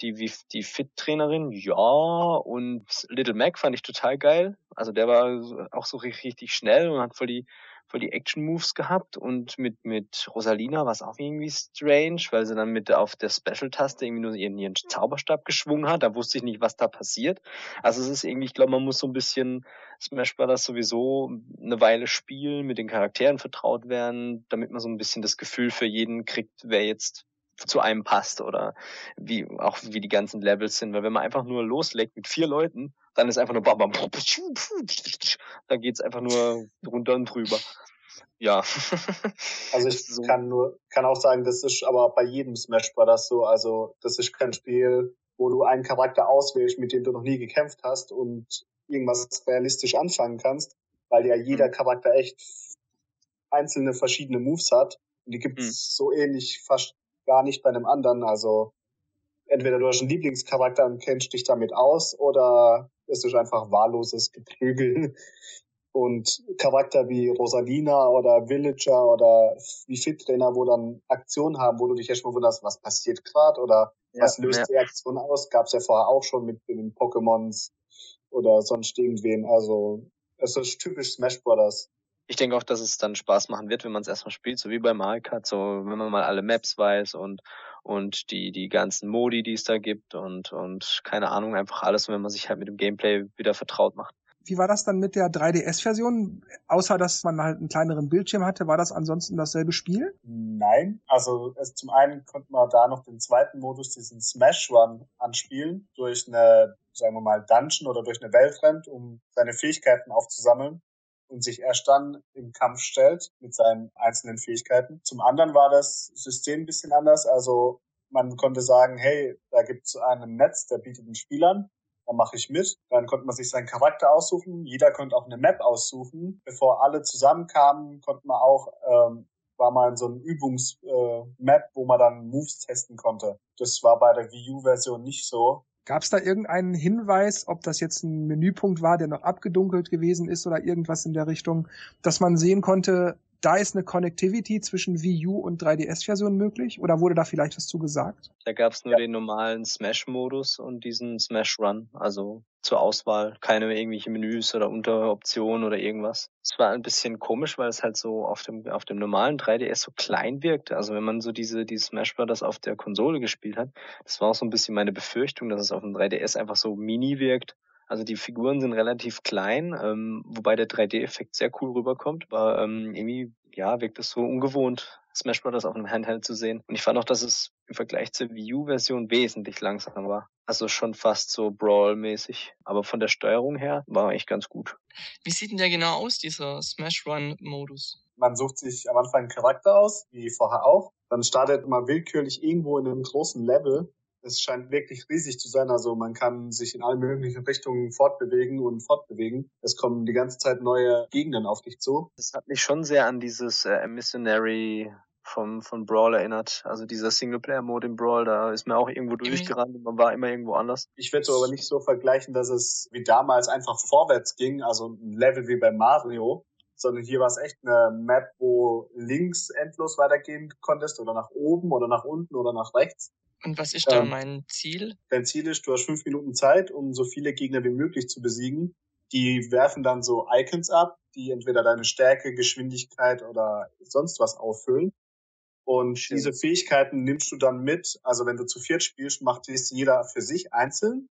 [SPEAKER 3] Die, wie, die Fit-Trainerin, ja, und Little Mac fand ich total geil. Also der war auch so richtig schnell und hat voll die, voll die Action-Moves gehabt und mit, mit Rosalina war es auch irgendwie strange, weil sie dann mit auf der Special-Taste irgendwie nur ihren, ihren Zauberstab geschwungen hat. Da wusste ich nicht, was da passiert. Also es ist irgendwie, ich glaube, man muss so ein bisschen Smash Brothers sowieso eine Weile spielen, mit den Charakteren vertraut werden, damit man so ein bisschen das Gefühl für jeden kriegt, wer jetzt zu einem passt oder wie auch wie die ganzen Levels sind, weil wenn man einfach nur loslegt mit vier Leuten, dann ist einfach nur bam, bam, da geht's einfach nur drunter und drüber. Ja.
[SPEAKER 4] also ich so. kann nur kann auch sagen, das ist aber bei jedem Smash Brothers so, also das ist kein Spiel, wo du einen Charakter auswählst, mit dem du noch nie gekämpft hast und irgendwas realistisch anfangen kannst, weil ja jeder mhm. Charakter echt einzelne verschiedene Moves hat und die gibt's mhm. so ähnlich fast gar nicht bei einem anderen. Also entweder du hast einen Lieblingscharakter und kennst dich damit aus oder es ist einfach wahlloses Geprügel. Und Charakter wie Rosalina oder Villager oder wie Fit-Trainer, wo dann Aktionen haben, wo du dich erstmal wunderst, was passiert gerade oder ja, was löst ja. die Aktion aus, gab es ja vorher auch schon mit den Pokémons oder sonst irgendwen. Also es ist typisch Smash Brothers
[SPEAKER 3] ich denke auch, dass es dann Spaß machen wird, wenn man es erstmal spielt, so wie bei Mario Kart, so wenn man mal alle Maps weiß und und die die ganzen Modi, die es da gibt und und keine Ahnung, einfach alles, wenn man sich halt mit dem Gameplay wieder vertraut macht.
[SPEAKER 1] Wie war das dann mit der 3DS-Version? Außer dass man halt einen kleineren Bildschirm hatte, war das ansonsten dasselbe Spiel?
[SPEAKER 4] Nein, also es, zum einen konnte man da noch den zweiten Modus, diesen Smash Run, anspielen durch eine, sagen wir mal, Dungeon oder durch eine Weltrend, um seine Fähigkeiten aufzusammeln und sich erst dann im Kampf stellt mit seinen einzelnen Fähigkeiten. Zum anderen war das System ein bisschen anders. Also man konnte sagen, hey, da gibt es einen Netz, der bietet den Spielern, da mache ich mit. Dann konnte man sich seinen Charakter aussuchen. Jeder konnte auch eine Map aussuchen. Bevor alle zusammenkamen, konnte man auch ähm, war mal so ein Übungsmap, äh, wo man dann Moves testen konnte. Das war bei der Wii U-Version nicht so.
[SPEAKER 1] Gab es da irgendeinen Hinweis, ob das jetzt ein Menüpunkt war, der noch abgedunkelt gewesen ist oder irgendwas in der Richtung, dass man sehen konnte, da ist eine Connectivity zwischen Wii U und 3DS-Version möglich? Oder wurde da vielleicht was zu gesagt?
[SPEAKER 3] Da gab es nur ja. den normalen Smash-Modus und diesen Smash-Run, also zur Auswahl, keine irgendwelche Menüs oder Unteroptionen oder irgendwas. Es war ein bisschen komisch, weil es halt so auf dem auf dem normalen 3DS so klein wirkte. Also wenn man so diese diese Smash Brothers auf der Konsole gespielt hat, das war auch so ein bisschen meine Befürchtung, dass es auf dem 3DS einfach so mini wirkt also die Figuren sind relativ klein, ähm, wobei der 3D-Effekt sehr cool rüberkommt. Aber ähm, irgendwie, ja, wirkt es so ungewohnt, Smash Bros. auf einem Handheld zu sehen. Und ich fand auch, dass es im Vergleich zur Wii U-Version wesentlich langsamer war. Also schon fast so Brawl-mäßig. Aber von der Steuerung her war echt ganz gut.
[SPEAKER 2] Wie sieht denn der genau aus, dieser Smash Run-Modus?
[SPEAKER 4] Man sucht sich am Anfang einen Charakter aus, wie vorher auch. Dann startet man willkürlich irgendwo in einem großen Level es scheint wirklich riesig zu sein. Also man kann sich in allen möglichen Richtungen fortbewegen und fortbewegen. Es kommen die ganze Zeit neue Gegenden auf dich zu.
[SPEAKER 3] Das hat mich schon sehr an dieses äh, Missionary vom, von Brawl erinnert. Also dieser Singleplayer-Mode im Brawl, da ist mir auch irgendwo durchgerannt und man war immer irgendwo anders.
[SPEAKER 4] Ich würde so aber nicht so vergleichen, dass es wie damals einfach vorwärts ging, also ein Level wie bei Mario, sondern hier war es echt eine Map, wo links endlos weitergehen konntest oder nach oben oder nach unten oder nach rechts.
[SPEAKER 2] Und was ist da ähm, mein Ziel?
[SPEAKER 4] Dein Ziel ist, du hast fünf Minuten Zeit, um so viele Gegner wie möglich zu besiegen. Die werfen dann so Icons ab, die entweder deine Stärke, Geschwindigkeit oder sonst was auffüllen. Und Schön. diese Fähigkeiten nimmst du dann mit. Also wenn du zu viert spielst, macht dies jeder für sich einzeln.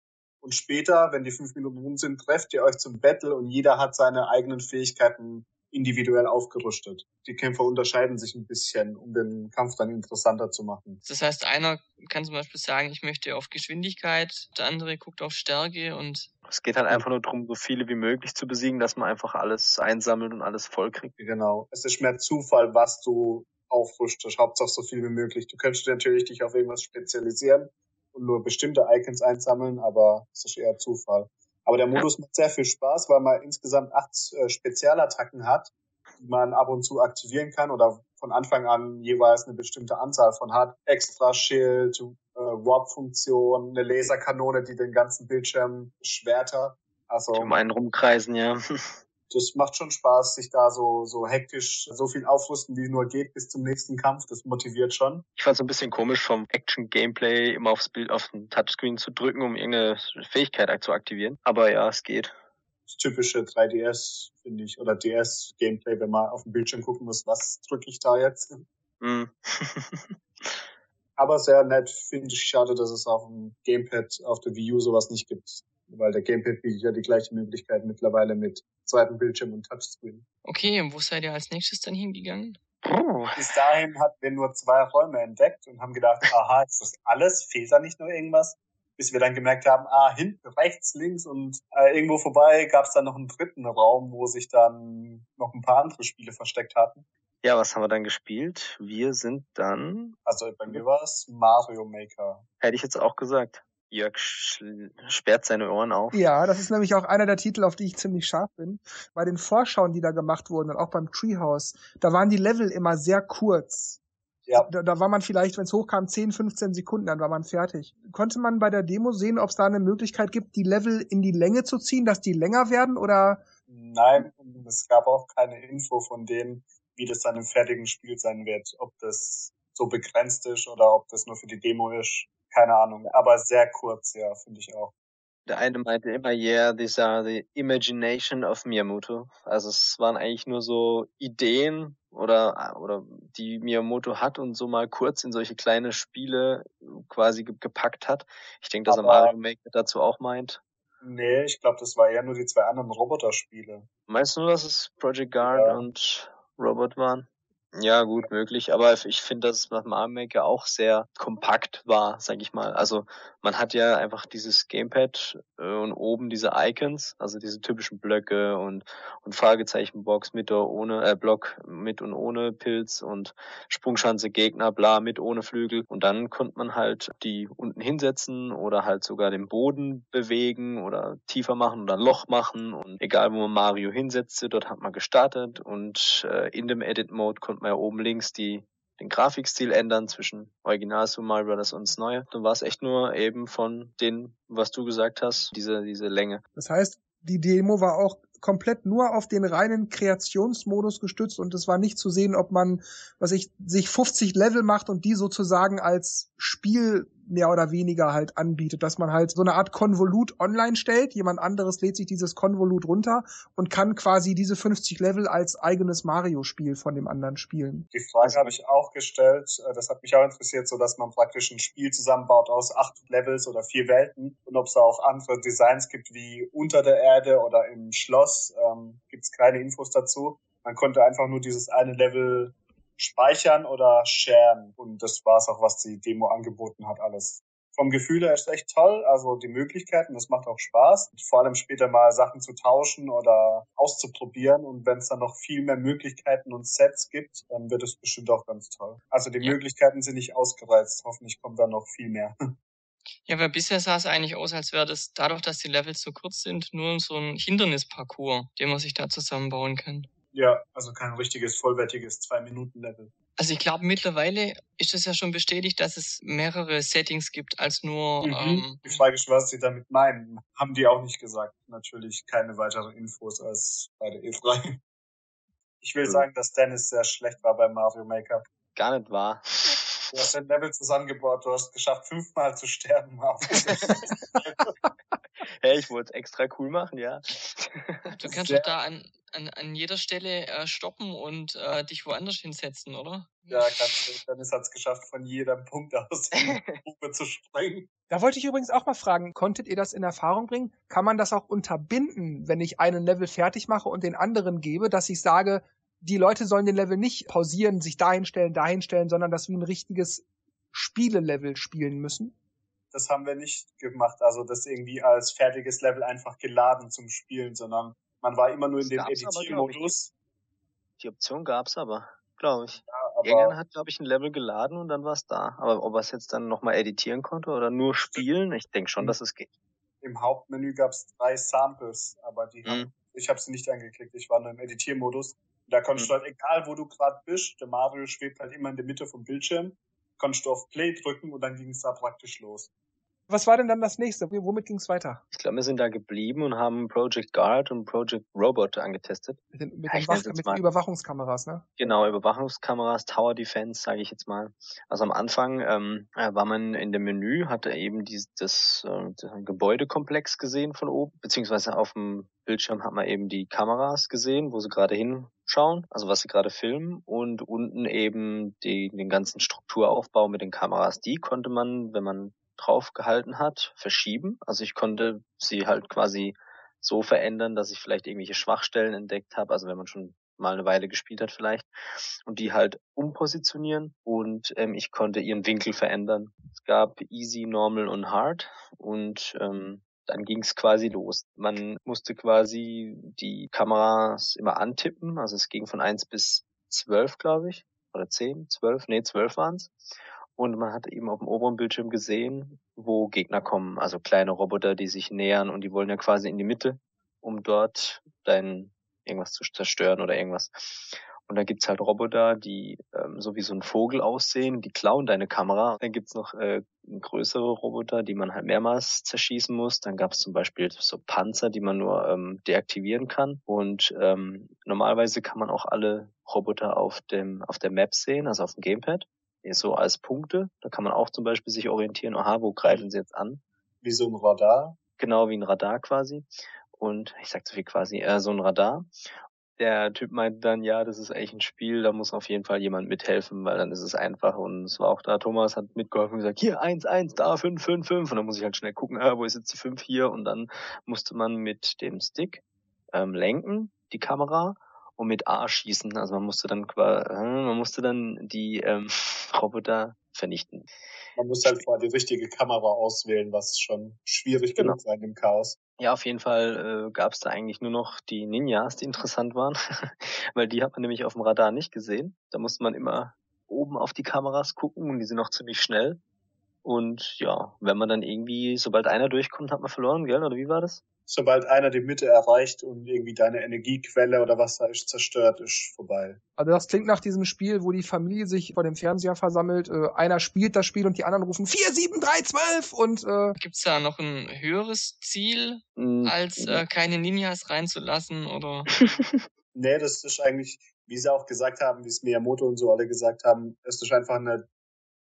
[SPEAKER 4] Und später, wenn die fünf Minuten rum sind, trefft ihr euch zum Battle und jeder hat seine eigenen Fähigkeiten individuell aufgerüstet. Die Kämpfer unterscheiden sich ein bisschen, um den Kampf dann interessanter zu machen.
[SPEAKER 2] Das heißt, einer kann zum Beispiel sagen, ich möchte auf Geschwindigkeit, der andere guckt auf Stärke und
[SPEAKER 3] es geht halt einfach nur darum, so viele wie möglich zu besiegen, dass man einfach alles einsammelt und alles vollkriegt.
[SPEAKER 4] Genau. Es ist mehr Zufall, was du aufrüstest. Hauptsache so viel wie möglich. Du könntest natürlich dich auf irgendwas spezialisieren und nur bestimmte Icons einsammeln, aber es ist eher Zufall. Aber der Modus macht sehr viel Spaß, weil man insgesamt acht äh, Spezialattacken hat, die man ab und zu aktivieren kann oder von Anfang an jeweils eine bestimmte Anzahl von hat. Extra Schild, äh, Warp-Funktion, eine Laserkanone, die den ganzen Bildschirm schwerter.
[SPEAKER 3] Also um einen rumkreisen, ja.
[SPEAKER 4] das macht schon Spaß, sich da so, so hektisch so viel aufrüsten, wie nur geht, bis zum nächsten Kampf. Das motiviert schon.
[SPEAKER 3] Ich fand es ein bisschen komisch, vom Action-Gameplay immer aufs Bild, auf den Touchscreen zu drücken, um irgendeine Fähigkeit zu aktivieren. Aber ja, es geht.
[SPEAKER 4] Das typische 3DS, finde ich, oder DS-Gameplay, wenn man auf den Bildschirm gucken muss, was drücke ich da jetzt? Mm. Aber sehr nett, finde ich schade, dass es auf dem Gamepad auf der Wii U sowas nicht gibt weil der Gamepad bietet ja die gleiche Möglichkeit mittlerweile mit zweiten Bildschirm und Touchscreen.
[SPEAKER 2] Okay, und wo seid ihr als nächstes dann hingegangen?
[SPEAKER 4] Bis dahin hatten wir nur zwei Räume entdeckt und haben gedacht, aha, ist das alles? Fehlt da nicht nur irgendwas? Bis wir dann gemerkt haben, ah, hinten, rechts, links und äh, irgendwo vorbei gab es dann noch einen dritten Raum, wo sich dann noch ein paar andere Spiele versteckt hatten.
[SPEAKER 3] Ja, was haben wir dann gespielt? Wir sind dann.
[SPEAKER 4] Also bei mir war es Mario Maker.
[SPEAKER 3] Hätte ich jetzt auch gesagt. Jörg sperrt seine Ohren auf.
[SPEAKER 1] Ja, das ist nämlich auch einer der Titel, auf die ich ziemlich scharf bin. Bei den Vorschauen, die da gemacht wurden und auch beim Treehouse, da waren die Level immer sehr kurz. Ja. Da, da war man vielleicht, wenn es hochkam, 10, 15 Sekunden, dann war man fertig. Konnte man bei der Demo sehen, ob es da eine Möglichkeit gibt, die Level in die Länge zu ziehen, dass die länger werden oder?
[SPEAKER 4] Nein, es gab auch keine Info von denen, wie das dann im fertigen Spiel sein wird. Ob das so begrenzt ist oder ob das nur für die Demo ist keine Ahnung, aber sehr kurz, ja, finde ich auch.
[SPEAKER 3] Der eine meinte immer, yeah, these are the imagination of Miyamoto. Also es waren eigentlich nur so Ideen oder, oder die Miyamoto hat und so mal kurz in solche kleine Spiele quasi gepackt hat. Ich denke, dass er Mario Maker dazu auch meint.
[SPEAKER 4] Nee, ich glaube, das war eher nur die zwei anderen Roboter-Spiele.
[SPEAKER 3] Meinst du, dass es Project Guard ja. und Robot waren? Ja, gut möglich, aber ich finde, dass es nach Mario Maker auch sehr kompakt war, sag ich mal. Also man hat ja einfach dieses Gamepad äh, und oben diese Icons, also diese typischen Blöcke und, und Fragezeichenbox mit oder ohne, äh, Block mit und ohne Pilz und Sprungschanze Gegner, bla, mit ohne Flügel. Und dann konnte man halt die unten hinsetzen oder halt sogar den Boden bewegen oder tiefer machen oder ein Loch machen und egal wo man Mario hinsetzte, dort hat man gestartet und äh, in dem Edit Mode konnte man man ja oben links die, den Grafikstil ändern zwischen Original Super Mario Bros. und das Neue. Dann war es echt nur eben von den, was du gesagt hast, diese, diese Länge.
[SPEAKER 1] Das heißt, die Demo war auch komplett nur auf den reinen Kreationsmodus gestützt und es war nicht zu sehen, ob man, was ich, sich 50 Level macht und die sozusagen als Spiel mehr oder weniger halt anbietet, dass man halt so eine Art Konvolut online stellt, jemand anderes lädt sich dieses Konvolut runter und kann quasi diese 50 Level als eigenes Mario-Spiel von dem anderen spielen.
[SPEAKER 4] Die Frage habe ich auch gestellt, äh, das hat mich auch interessiert, so dass man praktisch ein Spiel zusammenbaut aus acht Levels oder vier Welten und ob es auch andere Designs gibt wie unter der Erde oder im Schloss, ähm, gibt es keine Infos dazu. Man konnte einfach nur dieses eine Level speichern oder sharen. Und das war es auch, was die Demo angeboten hat, alles. Vom Gefühl her ist echt toll, also die Möglichkeiten, das macht auch Spaß. Vor allem später mal Sachen zu tauschen oder auszuprobieren. Und wenn es dann noch viel mehr Möglichkeiten und Sets gibt, dann wird es bestimmt auch ganz toll. Also die ja. Möglichkeiten sind nicht ausgereizt. Hoffentlich kommt da noch viel mehr.
[SPEAKER 2] Ja, weil bisher sah es eigentlich aus, als wäre das dadurch, dass die Levels so kurz sind, nur so ein Hindernisparcours, den man sich da zusammenbauen kann.
[SPEAKER 4] Ja, also kein richtiges, vollwertiges Zwei-Minuten-Level.
[SPEAKER 2] Also ich glaube, mittlerweile ist es ja schon bestätigt, dass es mehrere Settings gibt als nur. Mhm.
[SPEAKER 4] Ähm, die Frage ist, was sie damit meinen. Haben die auch nicht gesagt. Natürlich keine weiteren Infos als bei der E3. Ich will mhm. sagen, dass Dennis sehr schlecht war bei Mario Maker.
[SPEAKER 3] Gar nicht wahr.
[SPEAKER 4] Du hast ein Level zusammengebaut, du hast geschafft, fünfmal zu sterben.
[SPEAKER 3] hey, ich wollte es extra cool machen, ja.
[SPEAKER 2] Du kannst doch da an, an, an jeder Stelle äh, stoppen und äh, dich woanders hinsetzen, oder?
[SPEAKER 4] Ja, kannst du. Dennis hat es geschafft, von jedem Punkt aus in die Gruppe zu springen.
[SPEAKER 1] Da wollte ich übrigens auch mal fragen, konntet ihr das in Erfahrung bringen? Kann man das auch unterbinden, wenn ich einen Level fertig mache und den anderen gebe, dass ich sage, die Leute sollen den Level nicht pausieren, sich dahin stellen, dahin stellen, sondern dass wir ein richtiges Spielelevel spielen müssen?
[SPEAKER 4] Das haben wir nicht gemacht, also das irgendwie als fertiges Level einfach geladen zum Spielen, sondern man war immer nur in dem. Editiermodus.
[SPEAKER 3] Die Option gab's aber, glaube ich.
[SPEAKER 4] Ja, aber
[SPEAKER 3] Irgendwann hat, glaube ich, ein Level geladen und dann war's da. Aber ob er es jetzt dann nochmal editieren konnte oder nur spielen, ich denke schon,
[SPEAKER 1] Mhm.
[SPEAKER 3] dass es geht.
[SPEAKER 4] im Hauptmenü gab's drei Samples, aber die haben,
[SPEAKER 3] Mhm.
[SPEAKER 4] ich habe sie nicht angeklickt, ich war nur im Editiermodus. Da konntest
[SPEAKER 3] Mhm.
[SPEAKER 4] du halt, egal wo du gerade bist, der Mario schwebt halt immer in der Mitte vom Bildschirm, konntest du auf Play drücken und dann ging es da praktisch los.
[SPEAKER 1] Was war denn dann das nächste? Womit ging es weiter?
[SPEAKER 3] Ich glaube, wir sind da geblieben und haben Project Guard und Project Robot angetestet.
[SPEAKER 1] Mit den, mit
[SPEAKER 3] Ja,
[SPEAKER 1] den, Wach mit den Überwachungskameras, ne?
[SPEAKER 3] Genau, Überwachungskameras, Tower Defense, sage ich jetzt mal. Also am Anfang ähm, äh, war man in dem Menü, hatte eben dieses, das, äh, das Gebäudekomplex gesehen von oben, beziehungsweise auf dem Bildschirm hat man eben die Kameras gesehen, wo sie gerade hinschauen, also was sie gerade filmen und unten eben die, den ganzen Strukturaufbau mit den Kameras. Die konnte man, wenn man drauf gehalten hat, verschieben. Also ich konnte sie halt quasi so verändern, dass ich vielleicht irgendwelche Schwachstellen entdeckt habe, also wenn man schon mal eine Weile gespielt hat vielleicht, und die halt umpositionieren und ähm, ich konnte ihren Winkel verändern. Es gab Easy, Normal und Hard und ähm, dann ging es quasi los. Man musste quasi die Kameras immer antippen, also es ging von eins bis zwölf, glaube ich, oder zehn, zwölf, nee, zwölf waren's. Und man hat eben auf dem oberen Bildschirm gesehen, wo Gegner kommen, also kleine Roboter, die sich nähern und die wollen ja quasi in die Mitte, um dort dein irgendwas zu zerstören oder irgendwas. Und da gibt's halt Roboter, die ähm, so wie so ein Vogel aussehen, die klauen deine Kamera. Dann gibt's noch äh, größere Roboter, die man halt mehrmals zerschießen muss. Dann gab's zum Beispiel so Panzer, die man nur ähm, deaktivieren kann. Und ähm, normalerweise kann man auch alle Roboter auf dem auf der Map sehen, also auf dem Gamepad, so als Punkte. Da kann man auch zum Beispiel sich orientieren, aha, wo greifen sie jetzt an?
[SPEAKER 4] Wie so ein Radar.
[SPEAKER 3] genau wie ein Radar quasi. Und ich sag zu viel quasi, äh, so ein Radar. Der Typ meinte dann, ja, das ist echt ein Spiel, da muss auf jeden Fall jemand mithelfen, weil dann ist es einfach. Und es war auch da, Thomas hat mitgeholfen und gesagt, hier, eins, eins, da, fünf, fünf, fünf. Und dann muss ich halt schnell gucken, äh, wo ist jetzt die fünf hier? Und dann musste man mit dem Stick ähm, lenken, die Kamera, und mit A schießen. Also man musste dann quasi, äh, man musste dann die ähm, Roboter vernichten.
[SPEAKER 4] Man muss halt vorher die richtige Kamera auswählen, was schon schwierig
[SPEAKER 3] Genau.
[SPEAKER 4] genug sein im Chaos.
[SPEAKER 3] Ja, auf jeden Fall äh, gab es da eigentlich nur noch die Ninjas, die interessant waren, weil die hat man nämlich auf dem Radar nicht gesehen. Da musste man immer oben auf die Kameras gucken und die sind noch ziemlich schnell. Und ja, wenn man dann irgendwie, sobald einer durchkommt, hat man verloren, gell? Oder wie war das?
[SPEAKER 4] Sobald einer die Mitte erreicht und irgendwie deine Energiequelle oder was da ist zerstört, ist vorbei.
[SPEAKER 1] Also das klingt nach diesem Spiel, wo die Familie sich vor dem Fernseher versammelt. Äh, einer spielt das Spiel und die anderen rufen 4, 7, 3, 12 und äh,
[SPEAKER 2] Gibt's da noch ein höheres Ziel,
[SPEAKER 3] Mm,
[SPEAKER 2] als äh, keine Ninjas reinzulassen oder?
[SPEAKER 4] Nee, das ist eigentlich, wie sie auch gesagt haben, wie es Miyamoto und so alle gesagt haben, es ist einfach eine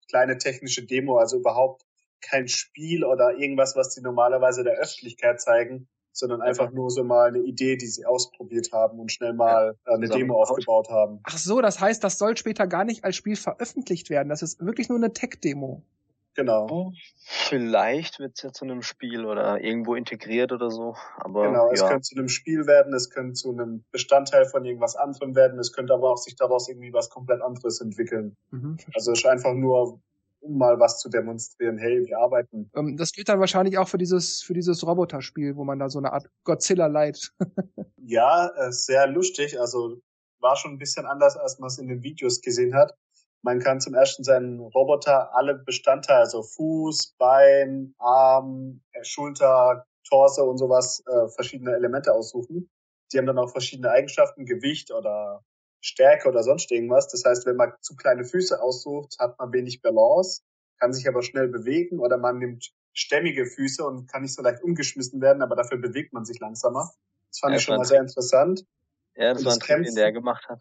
[SPEAKER 4] kleine technische Demo, also überhaupt kein Spiel oder irgendwas, was sie normalerweise der Öffentlichkeit zeigen, sondern einfach nur so mal eine Idee, die sie ausprobiert haben und schnell mal äh, eine Demo aufgebaut haben.
[SPEAKER 1] ach so, das heißt, das soll später gar nicht als Spiel veröffentlicht werden. Das ist wirklich nur eine Tech-Demo.
[SPEAKER 4] Genau.
[SPEAKER 3] Vielleicht wird's ja zu einem Spiel oder irgendwo integriert oder so. Aber
[SPEAKER 4] Genau, es
[SPEAKER 3] ja,
[SPEAKER 4] könnte zu einem Spiel werden, es könnte zu einem Bestandteil von irgendwas anderem werden, es könnte aber auch sich daraus irgendwie was komplett anderes entwickeln.
[SPEAKER 1] Mhm.
[SPEAKER 4] Also es ist einfach nur, um mal was zu demonstrieren, hey, wir arbeiten.
[SPEAKER 1] Ähm, das gilt dann wahrscheinlich auch für dieses, für dieses Roboterspiel, wo man da so eine Art Godzilla-Light.
[SPEAKER 4] Ja, äh, sehr lustig, also war schon ein bisschen anders, als man es in den Videos gesehen hat. Man kann zum ersten seinen Roboter alle Bestandteile, also Fuß, Bein, Arm, äh, Schulter, Torso und sowas, äh, verschiedene Elemente aussuchen. Die haben dann auch verschiedene Eigenschaften, Gewicht oder Stärke oder sonst irgendwas. Das heißt, wenn man zu kleine Füße aussucht, hat man wenig Balance, kann sich aber schnell bewegen oder man nimmt stämmige Füße und kann nicht so leicht umgeschmissen werden, aber dafür bewegt man sich langsamer. Das fand
[SPEAKER 3] Ja,
[SPEAKER 4] ich schon mal sehr interessant.
[SPEAKER 3] ja, das
[SPEAKER 4] und
[SPEAKER 3] war ein Trick, den der gemacht hat.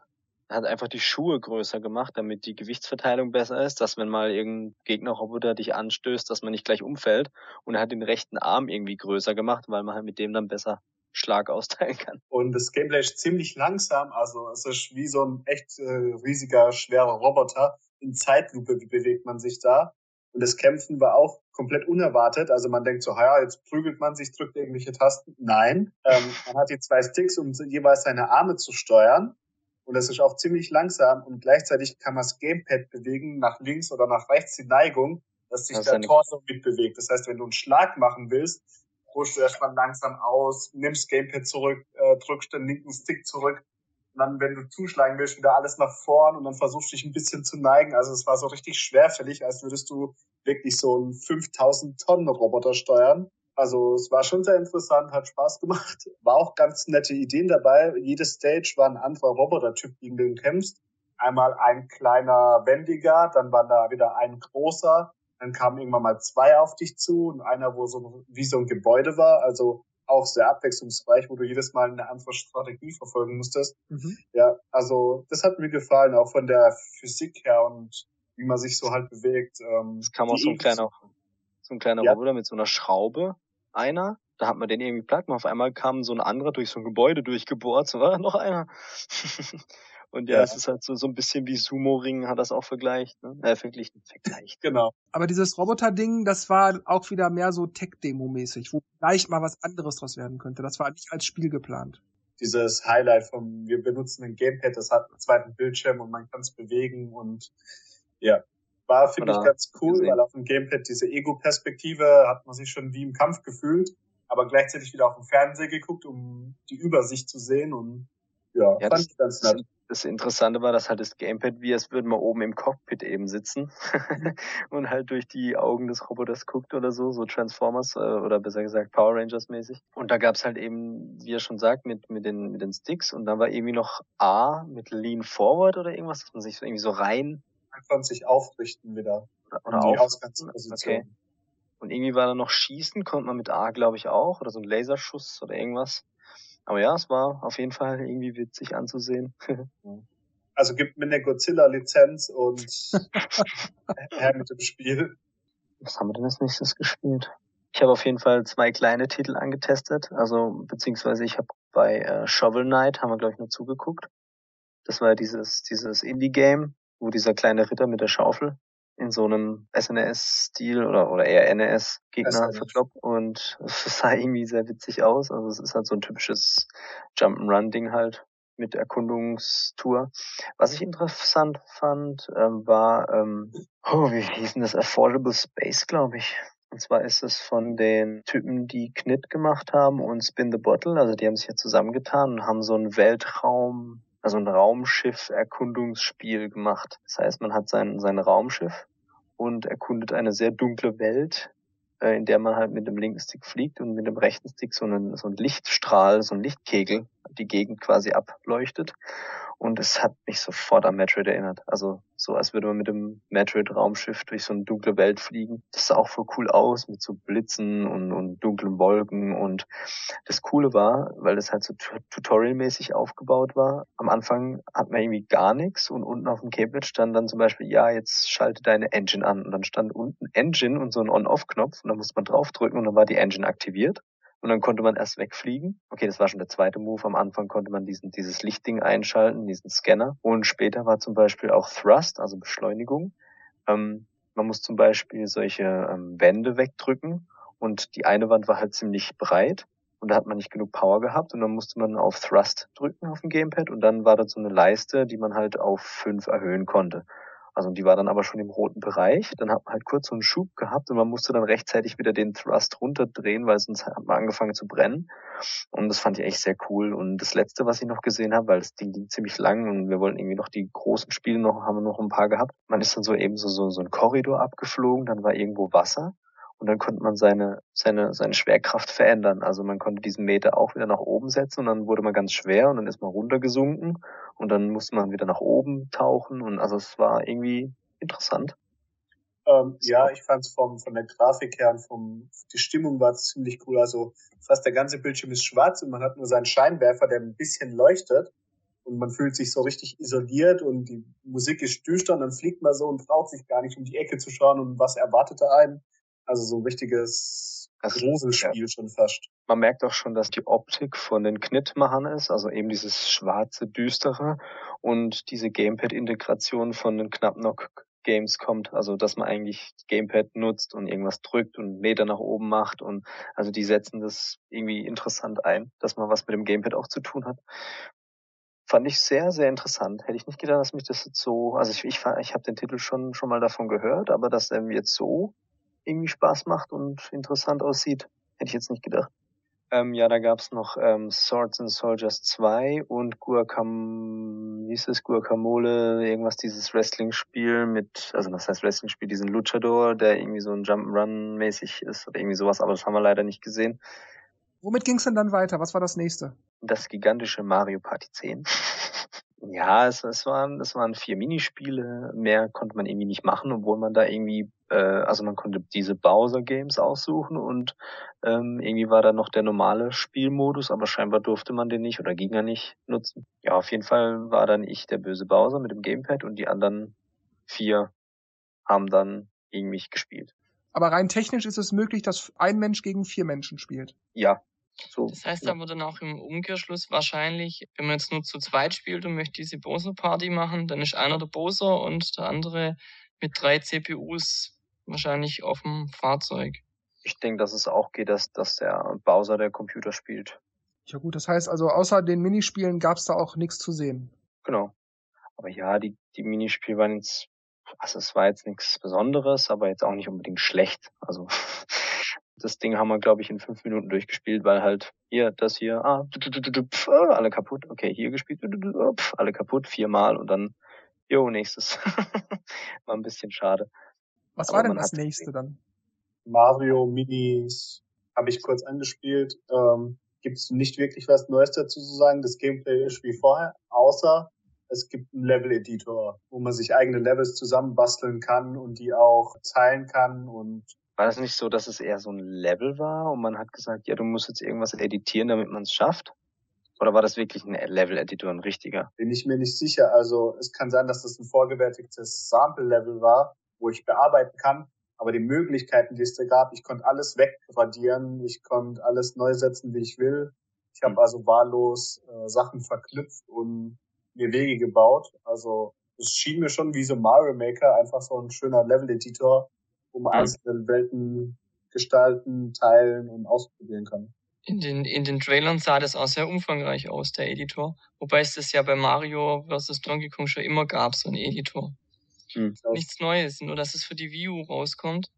[SPEAKER 3] Er hat einfach die Schuhe größer gemacht, damit die Gewichtsverteilung besser ist, dass wenn mal irgendein Gegnerroboter dich anstößt, dass man nicht gleich umfällt. Und er hat den rechten Arm irgendwie größer gemacht, weil man halt mit dem dann besser Schlag austeilen kann.
[SPEAKER 4] Und das Gameplay ist ziemlich langsam, also es ist wie so ein echt äh, riesiger, schwerer Roboter. In Zeitlupe bewegt man sich da. Und das Kämpfen war auch komplett unerwartet. Also man denkt so, ja, jetzt prügelt man sich, drückt irgendwelche Tasten. Nein, ähm, man hat die zwei Sticks, um jeweils seine Arme zu steuern. Und das ist auch ziemlich langsam. Und gleichzeitig kann man das Gamepad bewegen, nach links oder nach rechts die Neigung, dass sich das der Torso mitbewegt. Das heißt, wenn du einen Schlag machen willst, holst du erstmal langsam aus, nimmst Gamepad zurück, äh, drückst den linken Stick zurück und dann, wenn du zuschlagen willst, wieder alles nach vorn und dann versuchst du dich ein bisschen zu neigen. Also es war so richtig schwerfällig, als würdest du wirklich so einen 5000 Tonnen Roboter steuern. Also es war schon sehr interessant, hat Spaß gemacht. War auch ganz nette Ideen dabei. Jede Stage war ein anderer Robotertyp, gegen den du kämpfst. Einmal ein kleiner wendiger, dann war da wieder ein großer, dann kamen irgendwann mal zwei auf dich zu und einer, wo so wie so ein Gebäude war. Also auch sehr abwechslungsreich, wo du jedes Mal eine andere Strategie verfolgen musstest. Mhm. Ja, also das hat mir gefallen, auch von der Physik her und wie man sich so halt bewegt.
[SPEAKER 3] Ähm, es kam auch so ein kleiner, so ein kleiner ja. Roboter mit so einer Schraube, einer, da hat man den irgendwie platt und auf einmal kam so ein anderer durch so ein Gebäude durchgebohrt, so war noch einer. Und ja, ja, es ist halt so, so ein bisschen wie Sumo-Ring, hat das auch vergleicht, ne? Äh, verglichen, vergleicht.
[SPEAKER 1] Genau. Aber dieses Roboter-Ding, das war auch wieder mehr so Tech-Demo-mäßig, wo vielleicht mal was anderes draus werden könnte. Das war nicht als Spiel geplant.
[SPEAKER 4] Dieses Highlight vom, wir benutzen ein Gamepad, das hat einen zweiten Bildschirm und man kann es bewegen und ja, war, finde ich, ganz cool, gesehen. weil auf dem Gamepad diese Ego-Perspektive hat man sich schon wie im Kampf gefühlt, aber gleichzeitig wieder auf dem Fernseher geguckt, um die Übersicht zu sehen und ja,
[SPEAKER 3] ja fand das, ich ganz nett das Interessante war, dass halt das Gamepad, wie als würden wir oben im Cockpit eben sitzen und halt durch die Augen des Roboters guckt oder so, so Transformers äh, oder besser gesagt Power Rangers mäßig. Und da gab's halt eben, wie er schon sagt, mit, mit, den, mit den Sticks und dann war irgendwie noch A mit Lean Forward oder irgendwas, dass man sich so irgendwie so rein...
[SPEAKER 4] Sich aufrichten wieder.
[SPEAKER 3] Oder, oder die Ausgangsposition. Okay. Und irgendwie war da noch Schießen, konnte man mit A, glaube ich, auch, oder so ein Laserschuss oder irgendwas. Aber ja, es war auf jeden Fall irgendwie witzig anzusehen.
[SPEAKER 4] Also gibt mir eine Godzilla-Lizenz und her mit dem Spiel.
[SPEAKER 3] Was haben wir denn als nächstes gespielt? Ich habe auf jeden Fall zwei kleine Titel angetestet. Also beziehungsweise ich habe bei äh, Shovel Knight haben wir glaube ich nur zugeguckt. Das war dieses dieses Indie-Game, wo dieser kleine Ritter mit der Schaufel in so einem SNES-Stil oder, oder eher NES-Gegner verkloppt und es sah irgendwie sehr witzig aus. Also es ist halt so ein typisches Jump'n'Run-Ding halt mit Erkundungstour. Was ich interessant fand, ähm, war, ähm, oh, wie hieß denn das? Affordable Space, glaube ich. Und zwar ist es von den Typen, die Knit gemacht haben und Spin the Bottle. Also die haben sich ja zusammengetan und haben so einen Weltraum also ein Raumschiff-Erkundungsspiel gemacht. Das heißt, man hat sein, sein Raumschiff und erkundet eine sehr dunkle Welt, äh, in der man halt mit dem linken Stick fliegt und mit dem rechten Stick so einen, so einen Lichtstrahl, so einen Lichtkegel die Gegend quasi ableuchtet. Und es hat mich sofort an Metroid erinnert. Also so, als würde man mit dem Metroid-Raumschiff durch so eine dunkle Welt fliegen. Das sah auch voll cool aus mit so Blitzen und, und dunklen Wolken. Und das Coole war, weil das halt so tutorialmäßig aufgebaut war, am Anfang hat man irgendwie gar nichts und unten auf dem Cablet stand dann zum Beispiel, ja, jetzt schalte deine Engine an. Und dann stand unten Engine und so ein On-Off-Knopf und dann musste man draufdrücken und dann war die Engine aktiviert. Und dann konnte man erst wegfliegen. Okay, das war schon der zweite Move. Am Anfang konnte man diesen, dieses Lichtding einschalten, diesen Scanner. Und später war zum Beispiel auch Thrust, also Beschleunigung. Ähm, man muss zum Beispiel solche ähm, Wände wegdrücken. Und die eine Wand war halt ziemlich breit. Und da hat man nicht genug Power gehabt. Und dann musste man auf Thrust drücken auf dem Gamepad. Und dann war da so eine Leiste, die man halt auf fünf erhöhen konnte. Also die war dann aber schon im roten Bereich. Dann hat man halt kurz so einen Schub gehabt und man musste dann rechtzeitig wieder den Thrust runterdrehen, weil sonst hat man angefangen zu brennen. Und das fand ich echt sehr cool. Und das letzte, was ich noch gesehen habe, weil das Ding ging ziemlich lang und wir wollten irgendwie noch die großen Spiele noch, haben wir noch ein paar gehabt. Man ist dann so eben so, so, so ein Korridor abgeflogen, dann war irgendwo Wasser und dann konnte man seine, seine, seine Schwerkraft verändern. Also man konnte diesen Meter auch wieder nach oben setzen und dann wurde man ganz schwer und dann ist man runtergesunken und dann musste man wieder nach oben tauchen und also es war irgendwie interessant.
[SPEAKER 4] Ähm, ja, ich fand es vom von der Grafik her und vom die Stimmung war ziemlich cool. Also fast der ganze Bildschirm ist schwarz und man hat nur seinen Scheinwerfer, der ein bisschen leuchtet und man fühlt sich so richtig isoliert und die Musik ist düster und dann fliegt man so und traut sich gar nicht um die Ecke zu schauen und was erwartet da einen. Also so ein richtiges
[SPEAKER 3] Das-
[SPEAKER 4] Gruselspiel schon fast.
[SPEAKER 3] Man merkt auch schon, dass die Optik von den Knit-Machern ist, also eben dieses schwarze, düstere und diese Gamepad-Integration von den Knapp-Knock-Games kommt, also dass man eigentlich Gamepad nutzt und irgendwas drückt und Meter nach oben macht und also die setzen das irgendwie interessant ein, dass man was mit dem Gamepad auch zu tun hat. Fand ich sehr, sehr interessant. Hätte ich nicht gedacht, dass mich das jetzt so, also ich, ich, ich habe den Titel schon, schon mal davon gehört, aber dass er mir jetzt so irgendwie Spaß macht und interessant aussieht, hätte ich jetzt nicht gedacht. Ähm, ja, da gab's noch ähm, Swords and Soldiers 2 und Guacam, wie hieß es, Guacamole, irgendwas, dieses Wrestling-Spiel mit, also was heißt Wrestling-Spiel, diesen Luchador, der irgendwie so ein Jump'n'Run-mäßig ist oder irgendwie sowas, aber das haben wir leider nicht gesehen.
[SPEAKER 1] Womit ging's denn dann weiter? Was war das nächste?
[SPEAKER 3] Das gigantische Mario Party 10. ja, es, es, waren, es waren vier Minispiele, mehr konnte man irgendwie nicht machen, obwohl man da irgendwie, äh, also man konnte diese Bowser-Games aussuchen und ähm, irgendwie war da noch der normale Spielmodus, aber scheinbar durfte man den nicht oder ging er nicht nutzen. Ja, auf jeden Fall war dann ich der böse Bowser mit dem Gamepad und die anderen vier haben dann gegen mich gespielt.
[SPEAKER 1] Aber rein technisch ist es möglich, dass ein Mensch gegen vier Menschen spielt.
[SPEAKER 3] Ja, so.
[SPEAKER 2] Das heißt
[SPEAKER 3] ja.
[SPEAKER 2] aber dann auch im Umkehrschluss wahrscheinlich, wenn man jetzt nur zu zweit spielt und möchte diese Bowser-Party machen, dann ist einer der Bowser und der andere mit drei CPUs wahrscheinlich auf dem Fahrzeug.
[SPEAKER 3] Ich denke, dass es auch geht, dass, dass der Bowser der Computer spielt.
[SPEAKER 1] Ja gut, das heißt also, außer den Minispielen gab's da auch nichts zu sehen.
[SPEAKER 3] Genau. Aber ja, die, die Minispiele waren jetzt, also es war jetzt nichts Besonderes, aber jetzt auch nicht unbedingt schlecht. Also das Ding haben wir, glaube ich, in fünf Minuten durchgespielt, weil halt hier, das hier, ah, du, du, du, du, du, pf, ah, alle kaputt. Okay, hier gespielt, du, du, du, ah, pf, alle kaputt, viermal und dann, jo, nächstes. war ein bisschen schade.
[SPEAKER 1] Was
[SPEAKER 3] Aber
[SPEAKER 1] war denn das nächste dann?
[SPEAKER 4] Mario Minis habe ich kurz angespielt. Ähm, Gibt es nicht wirklich was Neues dazu zu sagen. Das Gameplay ist wie vorher, außer es gibt einen Level-Editor, wo man sich eigene Levels zusammenbasteln kann und die auch teilen kann und
[SPEAKER 3] War das nicht so, dass es eher so ein Level war und man hat gesagt, ja, du musst jetzt irgendwas editieren, damit man es schafft? Oder war das wirklich ein Level-Editor, ein richtiger?
[SPEAKER 4] bin ich mir nicht sicher. Also es kann sein, dass das ein vorgefertigtes Sample-Level war, wo ich bearbeiten kann. Aber die Möglichkeiten, die es da gab, ich konnte alles wegradieren, ich konnte alles neu setzen, wie ich will. Ich habe
[SPEAKER 3] Mhm.
[SPEAKER 4] also wahllos äh, Sachen verknüpft und mir Wege gebaut. Also es schien mir schon wie so Mario Maker, einfach so ein schöner Level-Editor, wo man
[SPEAKER 3] Mhm.
[SPEAKER 4] einzelne Welten gestalten, teilen und ausprobieren kann.
[SPEAKER 2] In den, in den Trailern sah das auch sehr umfangreich aus, der Editor. Wobei es das ja bei Mario vs. Donkey Kong schon immer gab, so ein Editor.
[SPEAKER 3] Hm.
[SPEAKER 2] Nichts Neues, nur dass es für die Wii U rauskommt.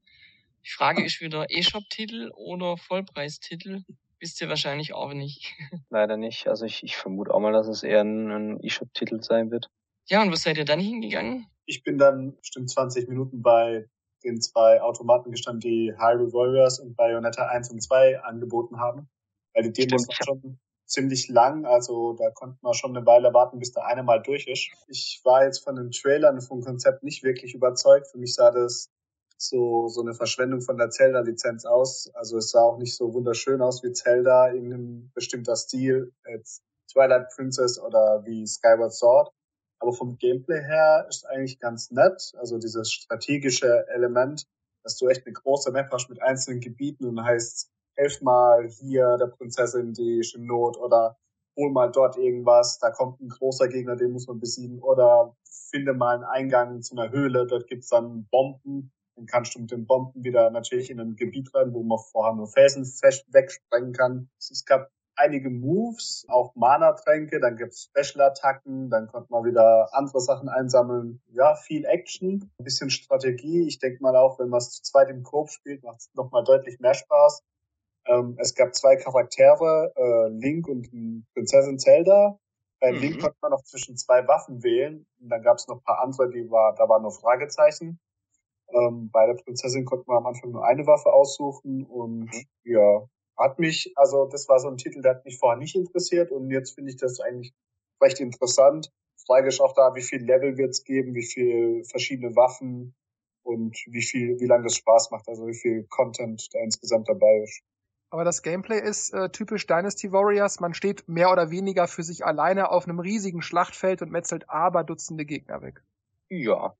[SPEAKER 2] Die Frage ist wieder E-Shop-Titel oder Vollpreistitel? Wisst ihr wahrscheinlich auch nicht.
[SPEAKER 3] Leider nicht. Also ich, ich vermute auch mal, dass es eher ein, ein eShop-Titel sein wird.
[SPEAKER 2] Ja, und wo seid ihr dann hingegangen?
[SPEAKER 4] ich bin dann bestimmt 20 Minuten bei den zwei Automaten gestanden, die Hyrule Warriors und Bayonetta 1 und 2 angeboten haben. Weil die Demos
[SPEAKER 3] Stimmt,
[SPEAKER 4] schon ziemlich lang, also da konnte man schon eine Weile warten, bis der eine mal durch ist. Ich war jetzt von den Trailern vom Konzept nicht wirklich überzeugt. Für mich sah das so, so eine Verschwendung von der Zelda-Lizenz aus. Also es sah auch nicht so wunderschön aus wie Zelda, irgendein bestimmter Stil, jetzt Twilight Princess oder wie Skyward Sword. Aber vom Gameplay her ist eigentlich ganz nett. Also dieses strategische Element, dass du echt eine große Map hast mit einzelnen Gebieten und heißt, helf mal hier der Prinzessin, die ist in Not oder hol mal dort irgendwas, da kommt ein großer Gegner, den muss man besiegen oder finde mal einen Eingang zu einer Höhle, dort gibt's dann Bomben, dann kannst du mit den Bomben wieder natürlich in ein Gebiet rein, wo man vorher nur Felsen wegsprengen kann. Es gab einige Moves, auch Mana-Tränke, dann gibt's Special-Attacken, dann konnte man wieder andere Sachen einsammeln. Ja, viel Action, ein bisschen Strategie. Ich denke mal auch, wenn man es zu zweit im Koop spielt, macht es nochmal deutlich mehr Spaß. Ähm, es gab zwei Charaktere, äh, Link und Prinzessin Zelda. Bei
[SPEAKER 2] Mhm.
[SPEAKER 4] Link konnte man noch zwischen zwei Waffen wählen. Und dann gab es noch ein paar andere, die war, da waren nur Fragezeichen. Ähm, bei der Prinzessin konnte man am Anfang nur eine Waffe aussuchen und
[SPEAKER 3] Mhm.
[SPEAKER 4] ja, hat mich, also das war so ein Titel, der hat mich vorher nicht interessiert und jetzt finde ich das eigentlich recht interessant. Frage ist auch da, wie viel Level wird es geben, wie viel verschiedene Waffen und wie viel, wie lange das Spaß macht, also wie viel Content da insgesamt dabei ist.
[SPEAKER 1] Aber das Gameplay ist äh, typisch Dynasty Warriors. Man steht mehr oder weniger für sich alleine auf einem riesigen Schlachtfeld und metzelt aber Dutzende Gegner weg.
[SPEAKER 3] Ja.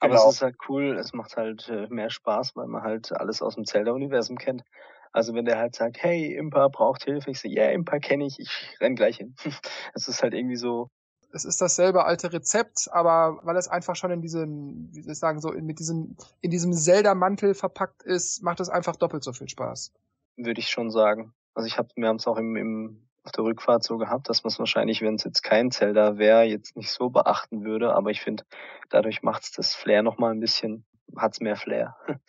[SPEAKER 3] Aber genau. es ist halt cool, es macht halt äh, mehr Spaß, weil man halt alles aus dem Zelda-Universum kennt. Also wenn der halt sagt, hey, Impa braucht Hilfe, ich so, ja, yeah, Impa kenne ich, ich renn gleich hin. Es ist halt irgendwie so.
[SPEAKER 1] Es ist dasselbe alte Rezept, aber weil es einfach schon in diesen, wie soll ich sagen, so in, mit diesem, in diesem Zelda-Mantel verpackt ist, macht es einfach doppelt so viel Spaß.
[SPEAKER 3] Würde ich schon sagen. Also ich habe, wir haben es auch im, im auf der Rückfahrt so gehabt, dass man es wahrscheinlich, wenn es jetzt kein Zelda wäre, jetzt nicht so beachten würde. Aber ich finde, dadurch macht es das Flair nochmal ein bisschen, hat's mehr Flair.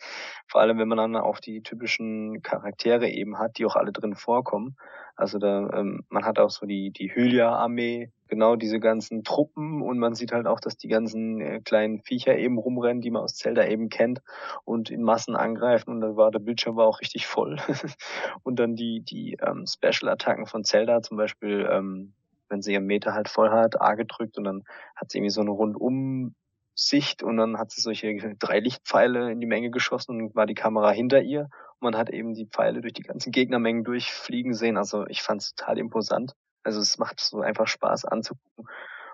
[SPEAKER 3] Vor allem, wenn man dann auch die typischen Charaktere eben hat, die auch alle drin vorkommen. Also da, ähm, man hat auch so die, die Hylia-Armee, genau diese ganzen Truppen und man sieht halt auch, dass die ganzen äh, kleinen Viecher eben rumrennen, die man aus Zelda eben kennt und in Massen angreifen und da war der Bildschirm war auch richtig voll. und dann die, die ähm, Special-Attacken von Zelda, zum Beispiel, ähm, wenn sie ihren Meter halt voll hat, A gedrückt und dann hat sie irgendwie so eine rundum Sicht und dann hat sie solche drei Lichtpfeile in die Menge geschossen und war die Kamera hinter ihr und man hat eben die Pfeile durch die ganzen Gegnermengen durchfliegen sehen. Also ich fand es total imposant. Also es macht so einfach Spaß anzugucken.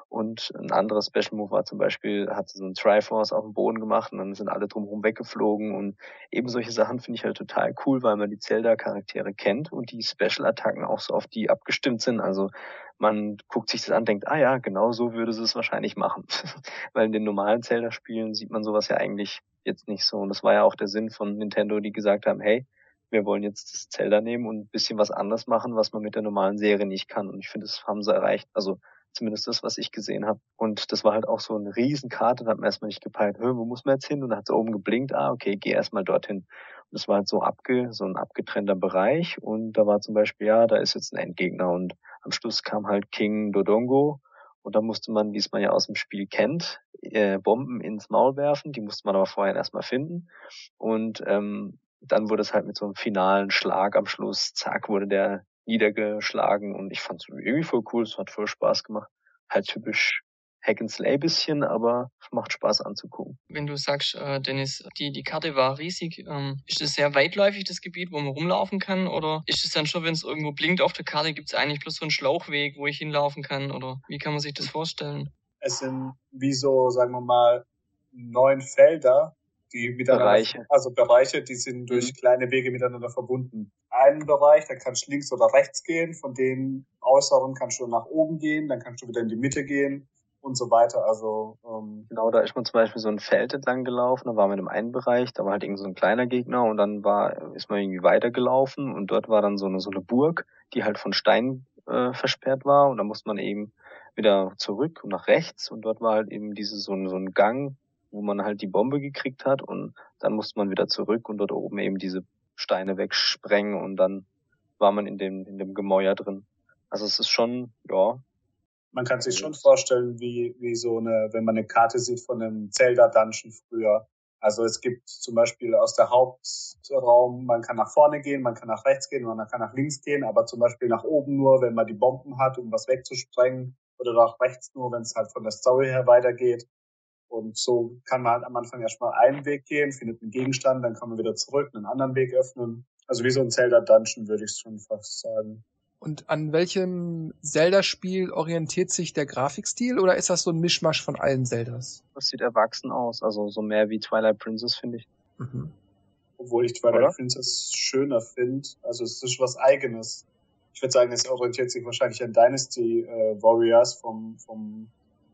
[SPEAKER 3] Und ein anderes Special Move war zum Beispiel, hat so ein Triforce auf dem Boden gemacht und dann sind alle drumherum weggeflogen. Und eben solche Sachen finde ich halt total cool, weil man die Zelda-Charaktere kennt und die Special-Attacken auch so auf die abgestimmt sind. Also man guckt sich das an, denkt, ah ja, genau so würde sie es wahrscheinlich machen. weil in den normalen Zelda-Spielen sieht man sowas ja eigentlich jetzt nicht so. Und das war ja auch der Sinn von Nintendo, die gesagt haben, hey, wir wollen jetzt das Zelda nehmen und ein bisschen was anderes machen, was man mit der normalen Serie nicht kann. Und ich finde, das haben sie erreicht. Also zumindest das, was ich gesehen habe. Und das war halt auch so eine Riesenkarte, da hat man erstmal nicht gepeilt, wo muss man jetzt hin? Und dann hat es oben geblinkt, ah, okay, geh erstmal dorthin. Und das war halt so abge, so ein abgetrennter Bereich. Und da war zum Beispiel, ja, da ist jetzt ein Endgegner. Und am Schluss kam halt King Dodongo. Und da musste man, wie es man ja aus dem Spiel kennt, äh, Bomben ins Maul werfen. Die musste man aber vorher erstmal finden. Und ähm, dann wurde es halt mit so einem finalen Schlag am Schluss, zack, wurde der niedergeschlagen und ich fand es irgendwie voll cool, es hat voll Spaß gemacht. Halt typisch Hack and Slay bisschen, aber macht Spaß anzugucken.
[SPEAKER 2] Wenn du sagst, äh, Dennis, die, die Karte war riesig, ähm, ist es sehr weitläufig, das Gebiet, wo man rumlaufen kann? Oder ist es dann schon, wenn es irgendwo blinkt auf der Karte, gibt es eigentlich bloß so einen Schlauchweg, wo ich hinlaufen kann? Oder wie kann man sich das vorstellen?
[SPEAKER 4] Es sind wie so, sagen wir mal, neun Felder, die miteinander, Bereiche. also Bereiche, die sind durch mhm. kleine Wege miteinander verbunden. Einen Bereich, da kannst du links oder rechts gehen, von den äußeren kannst du nach oben gehen, dann kannst du wieder in die Mitte gehen und so weiter. Also
[SPEAKER 3] ähm, genau, da ist man zum Beispiel so ein Feld entlang gelaufen, da war man im einen Bereich, da war halt irgendwie so ein kleiner Gegner und dann war ist man irgendwie weitergelaufen und dort war dann so eine so eine Burg, die halt von Stein äh, versperrt war und da musste man eben wieder zurück und nach rechts und dort war halt eben diese so, so ein Gang, wo man halt die Bombe gekriegt hat und dann musste man wieder zurück und dort oben eben diese Steine wegsprengen und dann war man in dem, in dem Gemäuer drin. Also es ist schon, ja.
[SPEAKER 4] Man kann sich schon vorstellen, wie, wie so eine, wenn man eine Karte sieht von einem Zelda-Dungeon früher. Also es gibt zum Beispiel aus der Hauptraum, man kann nach vorne gehen, man kann nach rechts gehen, man kann nach links gehen, aber zum Beispiel nach oben nur, wenn man die Bomben hat, um was wegzusprengen, oder nach rechts nur, wenn es halt von der Story her weitergeht. Und so kann man halt am Anfang erstmal einen Weg gehen, findet einen Gegenstand, dann kann man wieder zurück, einen anderen Weg öffnen. Also wie so ein Zelda-Dungeon, würde ich schon fast sagen.
[SPEAKER 1] Und an welchem Zelda-Spiel orientiert sich der Grafikstil oder ist das so ein Mischmasch von allen Zeldas?
[SPEAKER 3] Das sieht erwachsen aus, also so mehr wie Twilight Princess, finde ich. Mhm.
[SPEAKER 4] Obwohl ich Twilight Oder? Princess schöner finde. Also es ist was Eigenes. Ich würde sagen, es orientiert sich wahrscheinlich an Dynasty äh, Warriors vom, vom,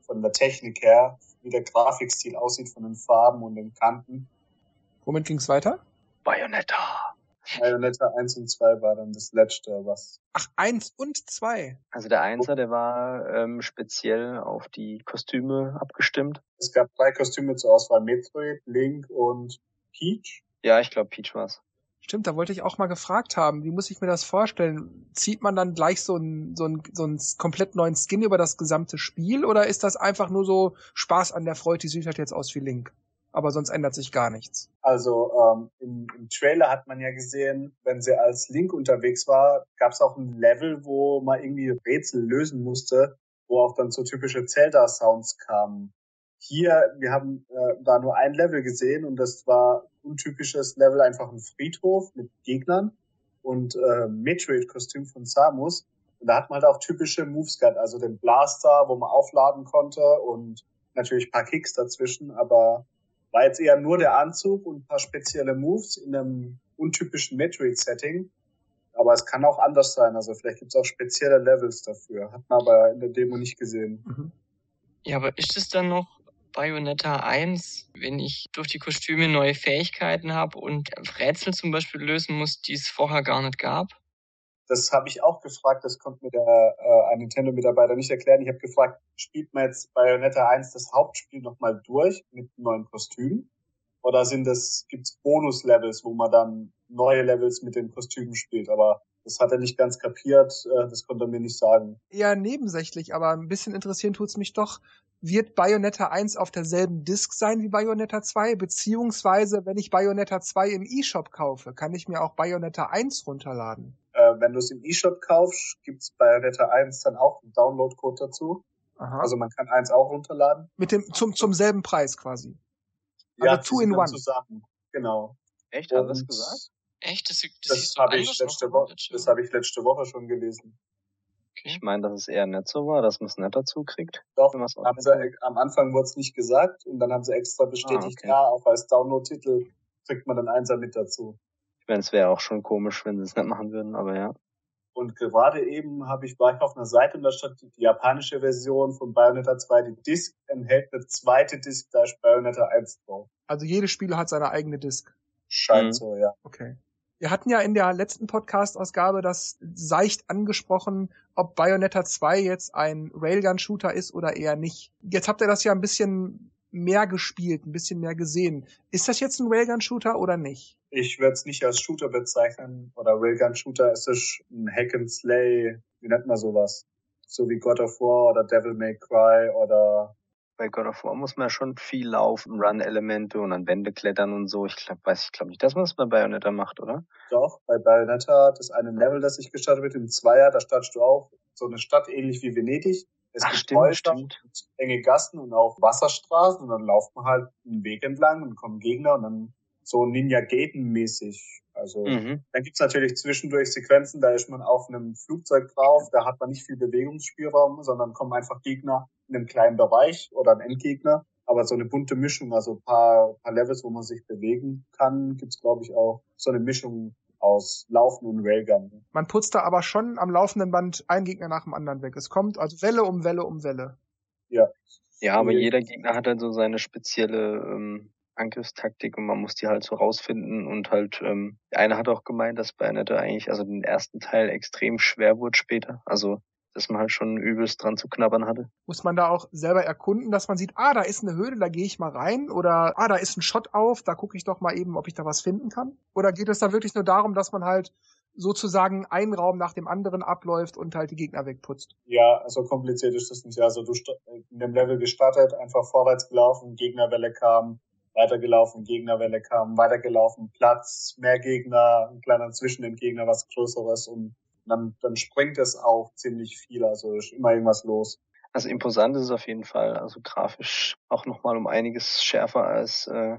[SPEAKER 4] von der Technik her wie der Grafikstil aussieht von den Farben und den Kanten.
[SPEAKER 1] Womit ging's weiter?
[SPEAKER 3] Bayonetta.
[SPEAKER 4] Bayonetta 1 und 2 war dann das letzte, was.
[SPEAKER 1] Ach, 1 und 2?
[SPEAKER 3] Also der 1er, der war ähm, speziell auf die Kostüme abgestimmt.
[SPEAKER 4] Es gab drei Kostüme zur Auswahl, Metroid, Link und Peach.
[SPEAKER 3] Ja, ich glaube Peach war's.
[SPEAKER 1] Stimmt, da wollte ich auch mal gefragt haben, wie muss ich mir das vorstellen? Zieht man dann gleich so einen so einen, so einen komplett neuen Skin über das gesamte Spiel oder ist das einfach nur so Spaß an der Freude, die sieht halt jetzt aus wie Link? Aber sonst ändert sich gar nichts.
[SPEAKER 4] Also ähm, im, im Trailer hat man ja gesehen, wenn sie als Link unterwegs war, gab es auch ein Level, wo man irgendwie Rätsel lösen musste, wo auch dann so typische Zelda-Sounds kamen. Hier, wir haben äh, da nur ein Level gesehen und das war untypisches Level, einfach ein Friedhof mit Gegnern und äh, Metroid-Kostüm von Samus. Und da hat man halt auch typische Moves gehabt, also den Blaster, wo man aufladen konnte und natürlich paar Kicks dazwischen, aber war jetzt eher nur der Anzug und ein paar spezielle Moves in einem untypischen Metroid-Setting. Aber es kann auch anders sein. Also vielleicht gibt es auch spezielle Levels dafür. Hat man aber in der Demo nicht gesehen. Mhm.
[SPEAKER 2] Ja, aber ist es dann noch Bayonetta 1, wenn ich durch die Kostüme neue Fähigkeiten habe und Rätsel zum Beispiel lösen muss, die es vorher gar nicht gab?
[SPEAKER 4] Das habe ich auch gefragt, das konnte mir der äh, ein Nintendo-Mitarbeiter nicht erklären. Ich habe gefragt, spielt man jetzt Bayonetta 1 das Hauptspiel nochmal durch mit neuen Kostümen? Oder sind das, gibt's Bonus-Levels, wo man dann neue Levels mit den Kostümen spielt? Aber das hat er nicht ganz kapiert, äh, das konnte er mir nicht sagen.
[SPEAKER 1] Eher nebensächlich, aber ein bisschen interessieren tut's mich doch. Wird Bayonetta 1 auf derselben Disk sein wie Bayonetta 2? Beziehungsweise, wenn ich Bayonetta 2 im eShop kaufe, kann ich mir auch Bayonetta 1 runterladen?
[SPEAKER 4] Äh, wenn du es im eShop kaufst, gibt's Bayonetta 1 dann auch einen Download-Code dazu. Aha. Also man kann eins auch runterladen.
[SPEAKER 1] Mit dem zum zum selben Preis quasi.
[SPEAKER 4] Also ja, two in one. Zusammen. Genau.
[SPEAKER 3] Echt? Hat das gesagt?
[SPEAKER 2] Echt? Das,
[SPEAKER 4] das, das habe ich letzte Woche. Das habe ich letzte Woche schon gelesen.
[SPEAKER 3] Okay. Ich meine, dass es eher nett so war, dass man es nicht dazu kriegt.
[SPEAKER 4] Doch, haben sie, am Anfang wurde es nicht gesagt und dann haben sie extra bestätigt, ah, okay. ja, auch als Download-Titel kriegt man dann Einser mit dazu.
[SPEAKER 3] Ich meine, es wäre auch schon komisch, wenn sie es nicht machen würden, aber ja.
[SPEAKER 4] Und gerade eben habe ich, war ich auf einer Seite und da stand die, die japanische Version von Bayonetta 2. Die Disc enthält eine zweite Disc, da ist Bayonetta 1 drauf.
[SPEAKER 1] Also jedes Spiel hat seine eigene Disc.
[SPEAKER 4] Scheint mhm. so, ja.
[SPEAKER 1] Okay. Wir hatten ja in der letzten Podcast-Ausgabe das seicht angesprochen, ob Bayonetta 2 jetzt ein Railgun-Shooter ist oder eher nicht. Jetzt habt ihr das ja ein bisschen mehr gespielt, ein bisschen mehr gesehen. Ist das jetzt ein Railgun-Shooter oder nicht?
[SPEAKER 4] Ich würde es nicht als Shooter bezeichnen oder Railgun-Shooter. Es ist ein Hack and Slay, wie nennt man sowas? So wie God of War oder Devil May Cry oder
[SPEAKER 3] bei God of War muss man schon viel laufen, Run-Elemente und an Wände klettern und so. Ich glaube, weiß ich glaube nicht, dass man das bei Bayonetta macht, oder?
[SPEAKER 4] Doch, bei Bayonetta, das eine Level, das ich gestartet wird, im Zweier, da startest du auch so eine Stadt ähnlich wie Venedig. Es Ach, gibt stimmt, stimmt. enge Gassen und auch Wasserstraßen und dann lauft man halt einen Weg entlang und kommen Gegner und dann so Ninja Gaten mäßig. Also mhm. dann gibt's natürlich zwischendurch Sequenzen, da ist man auf einem Flugzeug drauf, da hat man nicht viel Bewegungsspielraum, sondern kommen einfach Gegner in einem kleinen Bereich oder ein Endgegner. Aber so eine bunte Mischung, also ein paar, paar Levels, wo man sich bewegen kann, gibt's glaube ich auch so eine Mischung aus Laufen und Railgun.
[SPEAKER 1] Man putzt da aber schon am laufenden Band einen Gegner nach dem anderen weg. Es kommt also Welle um Welle um Welle.
[SPEAKER 4] Ja.
[SPEAKER 3] Ja, aber jeder Gegner hat halt so seine spezielle ähm, Angriffstaktik und man muss die halt so rausfinden und halt, ähm, einer hat auch gemeint, dass Bayonetta eigentlich, also den ersten Teil extrem schwer wurde später. Also dass man halt schon übelst dran zu knabbern hatte.
[SPEAKER 1] Muss man da auch selber erkunden, dass man sieht, ah, da ist eine Höhle, da gehe ich mal rein oder ah, da ist ein Shot auf, da gucke ich doch mal eben, ob ich da was finden kann? Oder geht es da wirklich nur darum, dass man halt sozusagen einen Raum nach dem anderen abläuft und halt die Gegner wegputzt?
[SPEAKER 4] Ja, so kompliziert ist das nicht. Also du in dem Level gestartet, einfach vorwärts gelaufen, Gegnerwelle kam, weitergelaufen, Gegnerwelle kam, weitergelaufen, Platz, mehr Gegner, ein kleiner zwischen den Gegner was Größeres und dann, dann springt es auch ziemlich viel, also ist immer irgendwas los.
[SPEAKER 3] Also imposant ist es auf jeden Fall, also grafisch auch nochmal um einiges schärfer als äh,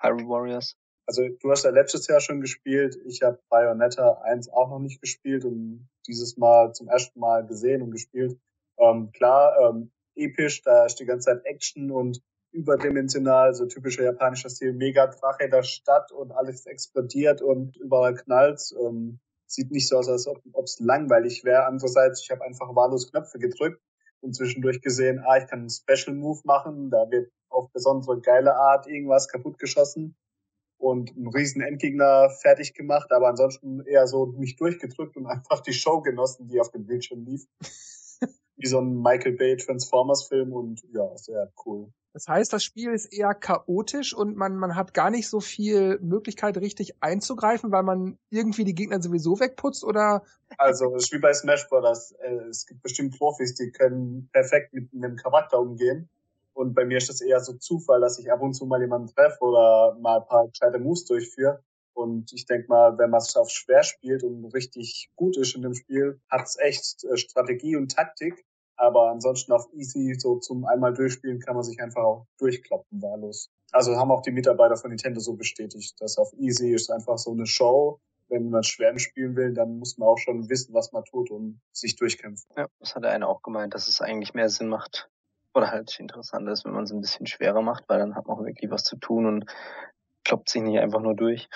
[SPEAKER 3] Hyrule Warriors.
[SPEAKER 4] Also du hast ja letztes Jahr schon gespielt, ich habe Bayonetta 1 auch noch nicht gespielt und dieses Mal zum ersten Mal gesehen und gespielt. Ähm, klar, ähm, episch, da ist die ganze Zeit Action und überdimensional, so typischer japanischer Stil, mega Drache in der Stadt und alles explodiert und überall knallt. Ähm, sieht nicht so aus, als ob es langweilig wäre. Andererseits, ich habe einfach wahllos Knöpfe gedrückt und zwischendurch gesehen, ah, ich kann einen Special Move machen, da wird auf besondere geile Art irgendwas kaputt geschossen und einen riesen Endgegner fertig gemacht, aber ansonsten eher so mich durchgedrückt und einfach die Show genossen, die auf dem Bildschirm lief. Wie so ein Michael Bay Transformers Film und ja, sehr cool.
[SPEAKER 1] Das heißt, das Spiel ist eher chaotisch und man, man hat gar nicht so viel Möglichkeit, richtig einzugreifen, weil man irgendwie die Gegner sowieso wegputzt oder?
[SPEAKER 4] Also, ist wie bei Smash Brothers. Äh, es gibt bestimmt Profis, die können perfekt mit einem Charakter umgehen. Und bei mir ist das eher so Zufall, dass ich ab und zu mal jemanden treffe oder mal ein paar gescheite Moves durchführe. Und ich denke mal, wenn man es auf schwer spielt und richtig gut ist in dem Spiel, hat es echt äh, Strategie und Taktik. Aber ansonsten auf easy, so zum einmal durchspielen, kann man sich einfach auch durchkloppen, wahllos. Also haben auch die Mitarbeiter von Nintendo so bestätigt, dass auf easy ist einfach so eine Show. Wenn man schwer spielen will, dann muss man auch schon wissen, was man tut und sich durchkämpfen.
[SPEAKER 3] Ja, das hat der eine auch gemeint, dass es eigentlich mehr Sinn macht, Oder halt interessanter ist, wenn man es ein bisschen schwerer macht, weil dann hat man auch wirklich was zu tun und kloppt sich nicht einfach nur durch.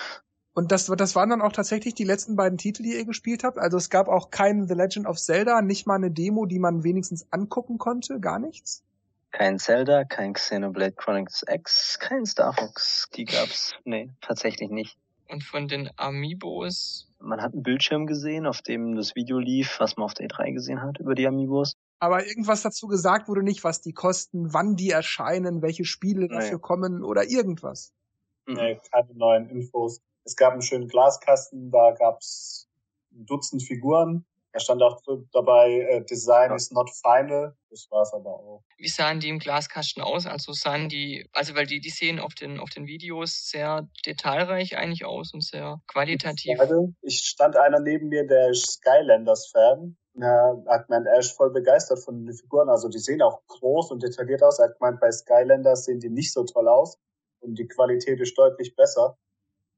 [SPEAKER 1] Und das, das waren dann auch tatsächlich die letzten beiden Titel, die ihr gespielt habt. Also es gab auch kein The Legend of Zelda, nicht mal eine Demo, die man wenigstens angucken konnte, gar nichts.
[SPEAKER 3] Kein Zelda, kein Xenoblade Chronicles X, kein Star Fox. Die gab's. Nee, tatsächlich nicht.
[SPEAKER 2] Und von den Amiibos?
[SPEAKER 3] Man hat einen Bildschirm gesehen, auf dem das Video lief, was man auf der E3 gesehen hat über die Amiibos.
[SPEAKER 1] Aber irgendwas dazu gesagt wurde nicht, was die kosten, wann die erscheinen, welche Spiele dafür nee. kommen oder irgendwas.
[SPEAKER 4] Nee, keine neuen Infos. Es gab einen schönen Glaskasten, da gab's ein Dutzend Figuren. Da stand auch dabei, äh, Design ja. is not final. Das war's aber auch.
[SPEAKER 2] Wie sahen die im Glaskasten aus? Also sahen die, also weil die, die sehen auf den, auf den Videos sehr detailreich eigentlich aus und sehr qualitativ.
[SPEAKER 4] Ich stand einer neben mir, der ist Skylanders-Fan. Er hat meint, er ist voll begeistert von den Figuren. Also die sehen auch groß und detailliert aus. Er hat gemeint, bei Skylanders sehen die nicht so toll aus und die Qualität ist deutlich besser.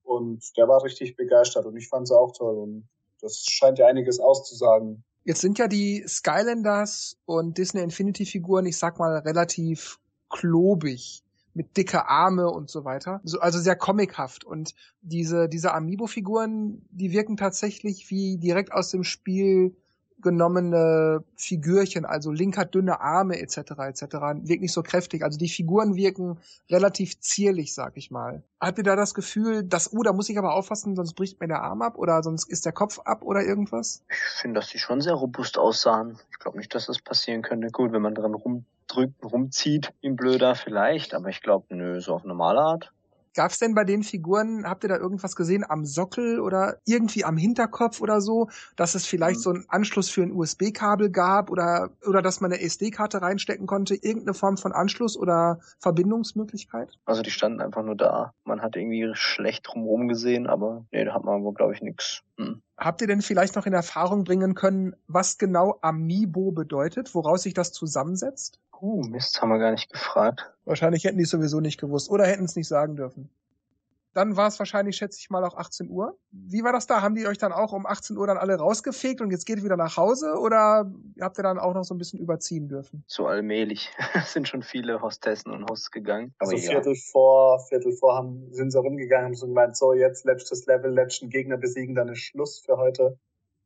[SPEAKER 4] Und der war richtig begeistert und ich fand sie auch toll und das scheint ja einiges auszusagen.
[SPEAKER 1] Jetzt sind ja die Skylanders und Disney Infinity Figuren, ich sag mal, relativ klobig mit dicke Arme und so weiter. Also sehr comichaft. Und diese, diese Amiibo-Figuren, die wirken tatsächlich wie direkt aus dem Spiel genommene Figürchen, also Link hat dünne Arme etc. etc. wirkt nicht so kräftig. Also die Figuren wirken relativ zierlich, sag ich mal. Habt ihr da das Gefühl, dass, oh, da muss ich aber aufpassen, sonst bricht mir der Arm ab oder sonst ist der Kopf ab oder irgendwas?
[SPEAKER 3] Ich finde, dass die schon sehr robust aussahen. Ich glaube nicht, dass das passieren könnte. Gut, wenn man dran rumdrückt, rumzieht, wie ein Blöder vielleicht, aber ich glaube, nö, so auf normale Art
[SPEAKER 1] Gab es denn bei den Figuren, habt ihr da irgendwas gesehen am Sockel oder irgendwie am Hinterkopf oder so, dass es vielleicht mhm. so einen Anschluss für ein USB-Kabel gab oder, oder dass man eine SD-Karte reinstecken konnte? Irgendeine Form von Anschluss oder Verbindungsmöglichkeit?
[SPEAKER 3] Also die standen einfach nur da. Man hat irgendwie schlecht drumherum gesehen, aber nee, da hat man wohl, glaube ich, nix. Hm.
[SPEAKER 1] Habt ihr denn vielleicht noch in Erfahrung bringen können, was genau Amiibo bedeutet, woraus sich das zusammensetzt?
[SPEAKER 3] Uh, Mist, haben wir gar nicht gefragt.
[SPEAKER 1] Wahrscheinlich hätten die es sowieso nicht gewusst oder hätten es nicht sagen dürfen. Dann war es wahrscheinlich, schätze ich mal, auch 18 Uhr. Wie war das da? Haben die euch dann auch um 18 Uhr dann alle rausgefegt und jetzt geht wieder nach Hause oder habt ihr dann auch noch so ein bisschen überziehen dürfen?
[SPEAKER 3] So allmählich. Es sind schon viele Hostessen und Hosts gegangen.
[SPEAKER 4] Aber also Viertel ja. vor, Viertel vor haben, sind sie rumgegangen, haben so gemeint, so jetzt letztes Level, letzten Gegner besiegen, dann ist Schluss für heute.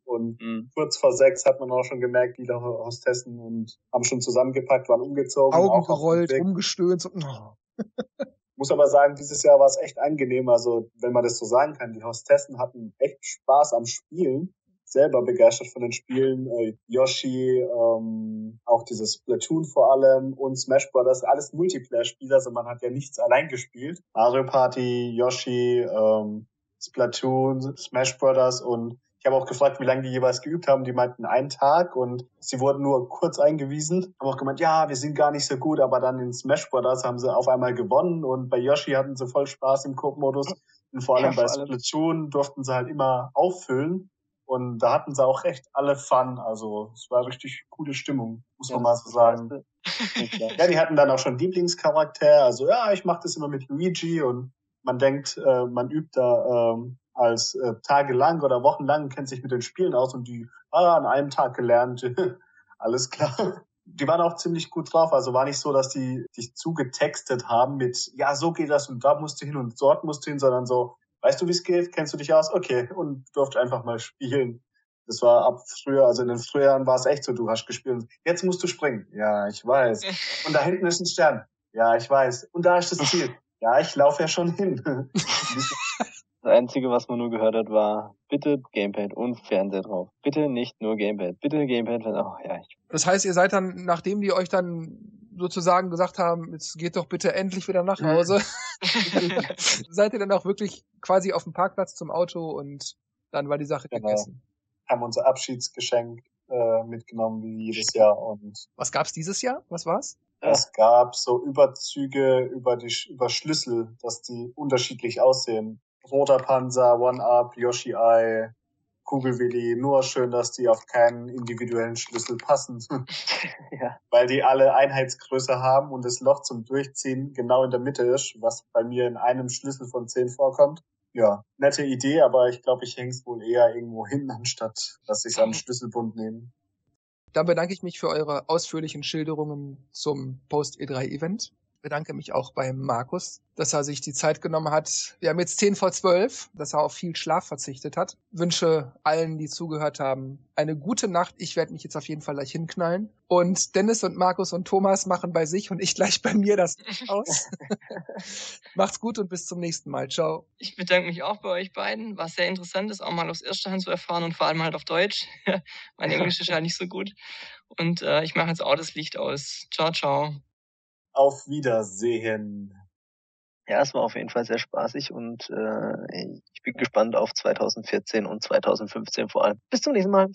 [SPEAKER 4] Und mhm. kurz vor sechs hat man auch schon gemerkt, viele Hostessen und haben schon zusammengepackt, waren umgezogen.
[SPEAKER 1] Augen gerollt, umgestöhnt. So, oh.
[SPEAKER 4] Muss aber sagen, dieses Jahr war es echt angenehm. Also, wenn man das so sagen kann, die Hostessen hatten echt Spaß am Spielen. Selber begeistert von den Spielen. Äh, Yoshi, ähm, auch dieses Splatoon vor allem und Smash Brothers, alles Multiplayer-Spiele. Also man hat ja nichts allein gespielt. Mario Party, Yoshi, ähm, Splatoon, Smash Brothers und habe auch gefragt, wie lange die jeweils geübt haben. Die meinten einen Tag und sie wurden nur kurz eingewiesen. Haben auch gemeint, ja, wir sind gar nicht so gut, aber dann in Smash Brothers haben sie auf einmal gewonnen und bei Yoshi hatten sie voll Spaß im Coop-Modus. Und vor allem ja, vor bei Splatoon durften sie halt immer auffüllen. Und da hatten sie auch recht alle Fun. Also es war richtig coole Stimmung, muss ja, man mal so sagen. ja, die hatten dann auch schon Lieblingscharakter. Also ja, ich mache das immer mit Luigi und man denkt, äh, man übt da ähm, als äh, tagelang oder wochenlang kennt sich mit den Spielen aus und die, ah, an einem Tag gelernt, alles klar. Die waren auch ziemlich gut drauf, also war nicht so, dass die dich zugetextet haben mit, ja, so geht das und da musst du hin und dort musst du hin, sondern so, weißt du, wie es geht? Kennst du dich aus? Okay, und durfte einfach mal spielen. Das war ab früher, also in den Frühjahren war es echt so, du hast gespielt. Jetzt musst du springen. Ja, ich weiß. Und da hinten ist ein Stern. Ja, ich weiß. Und da ist das Ziel. Ja, ich laufe ja schon hin.
[SPEAKER 3] Das Einzige, was man nur gehört hat, war bitte Gamepad und Fernseher drauf. Bitte nicht nur Gamepad. Bitte Gamepad. Oh, ja, ich
[SPEAKER 1] das heißt, ihr seid dann, nachdem die euch dann sozusagen gesagt haben, jetzt geht doch bitte endlich wieder nach Hause, seid ihr dann auch wirklich quasi auf dem Parkplatz zum Auto und dann war die Sache genau. gegessen.
[SPEAKER 4] Haben unser Abschiedsgeschenk äh, mitgenommen wie jedes Jahr und
[SPEAKER 1] was gab's dieses Jahr? Was war's?
[SPEAKER 4] Es gab so Überzüge über die über Schlüssel, dass die unterschiedlich aussehen. Roter Panzer, One-Up, Yoshi-Eye, Kugelwilli. Nur schön, dass die auf keinen individuellen Schlüssel passen. ja. Weil die alle Einheitsgröße haben und das Loch zum Durchziehen genau in der Mitte ist, was bei mir in einem Schlüssel von zehn vorkommt. Ja, nette Idee, aber ich glaube, ich hänge es wohl eher irgendwo hin, anstatt dass ich es am Schlüsselbund nehme.
[SPEAKER 1] Dann bedanke ich mich für eure ausführlichen Schilderungen zum Post-E3-Event bedanke mich auch bei Markus, dass er sich die Zeit genommen hat. Wir haben jetzt 10 vor 12, dass er auf viel Schlaf verzichtet hat. Wünsche allen, die zugehört haben, eine gute Nacht. Ich werde mich jetzt auf jeden Fall gleich hinknallen. Und Dennis und Markus und Thomas machen bei sich und ich gleich bei mir das aus. Macht's gut und bis zum nächsten Mal. Ciao.
[SPEAKER 2] Ich bedanke mich auch bei euch beiden. War sehr interessant, das auch mal aus erster Hand zu erfahren und vor allem halt auf Deutsch. mein Englisch ist halt nicht so gut. Und äh, ich mache jetzt auch das Licht aus. Ciao, ciao.
[SPEAKER 4] Auf Wiedersehen.
[SPEAKER 3] Ja, es war auf jeden Fall sehr spaßig und äh, ich bin gespannt auf 2014 und 2015 vor allem. Bis zum nächsten Mal.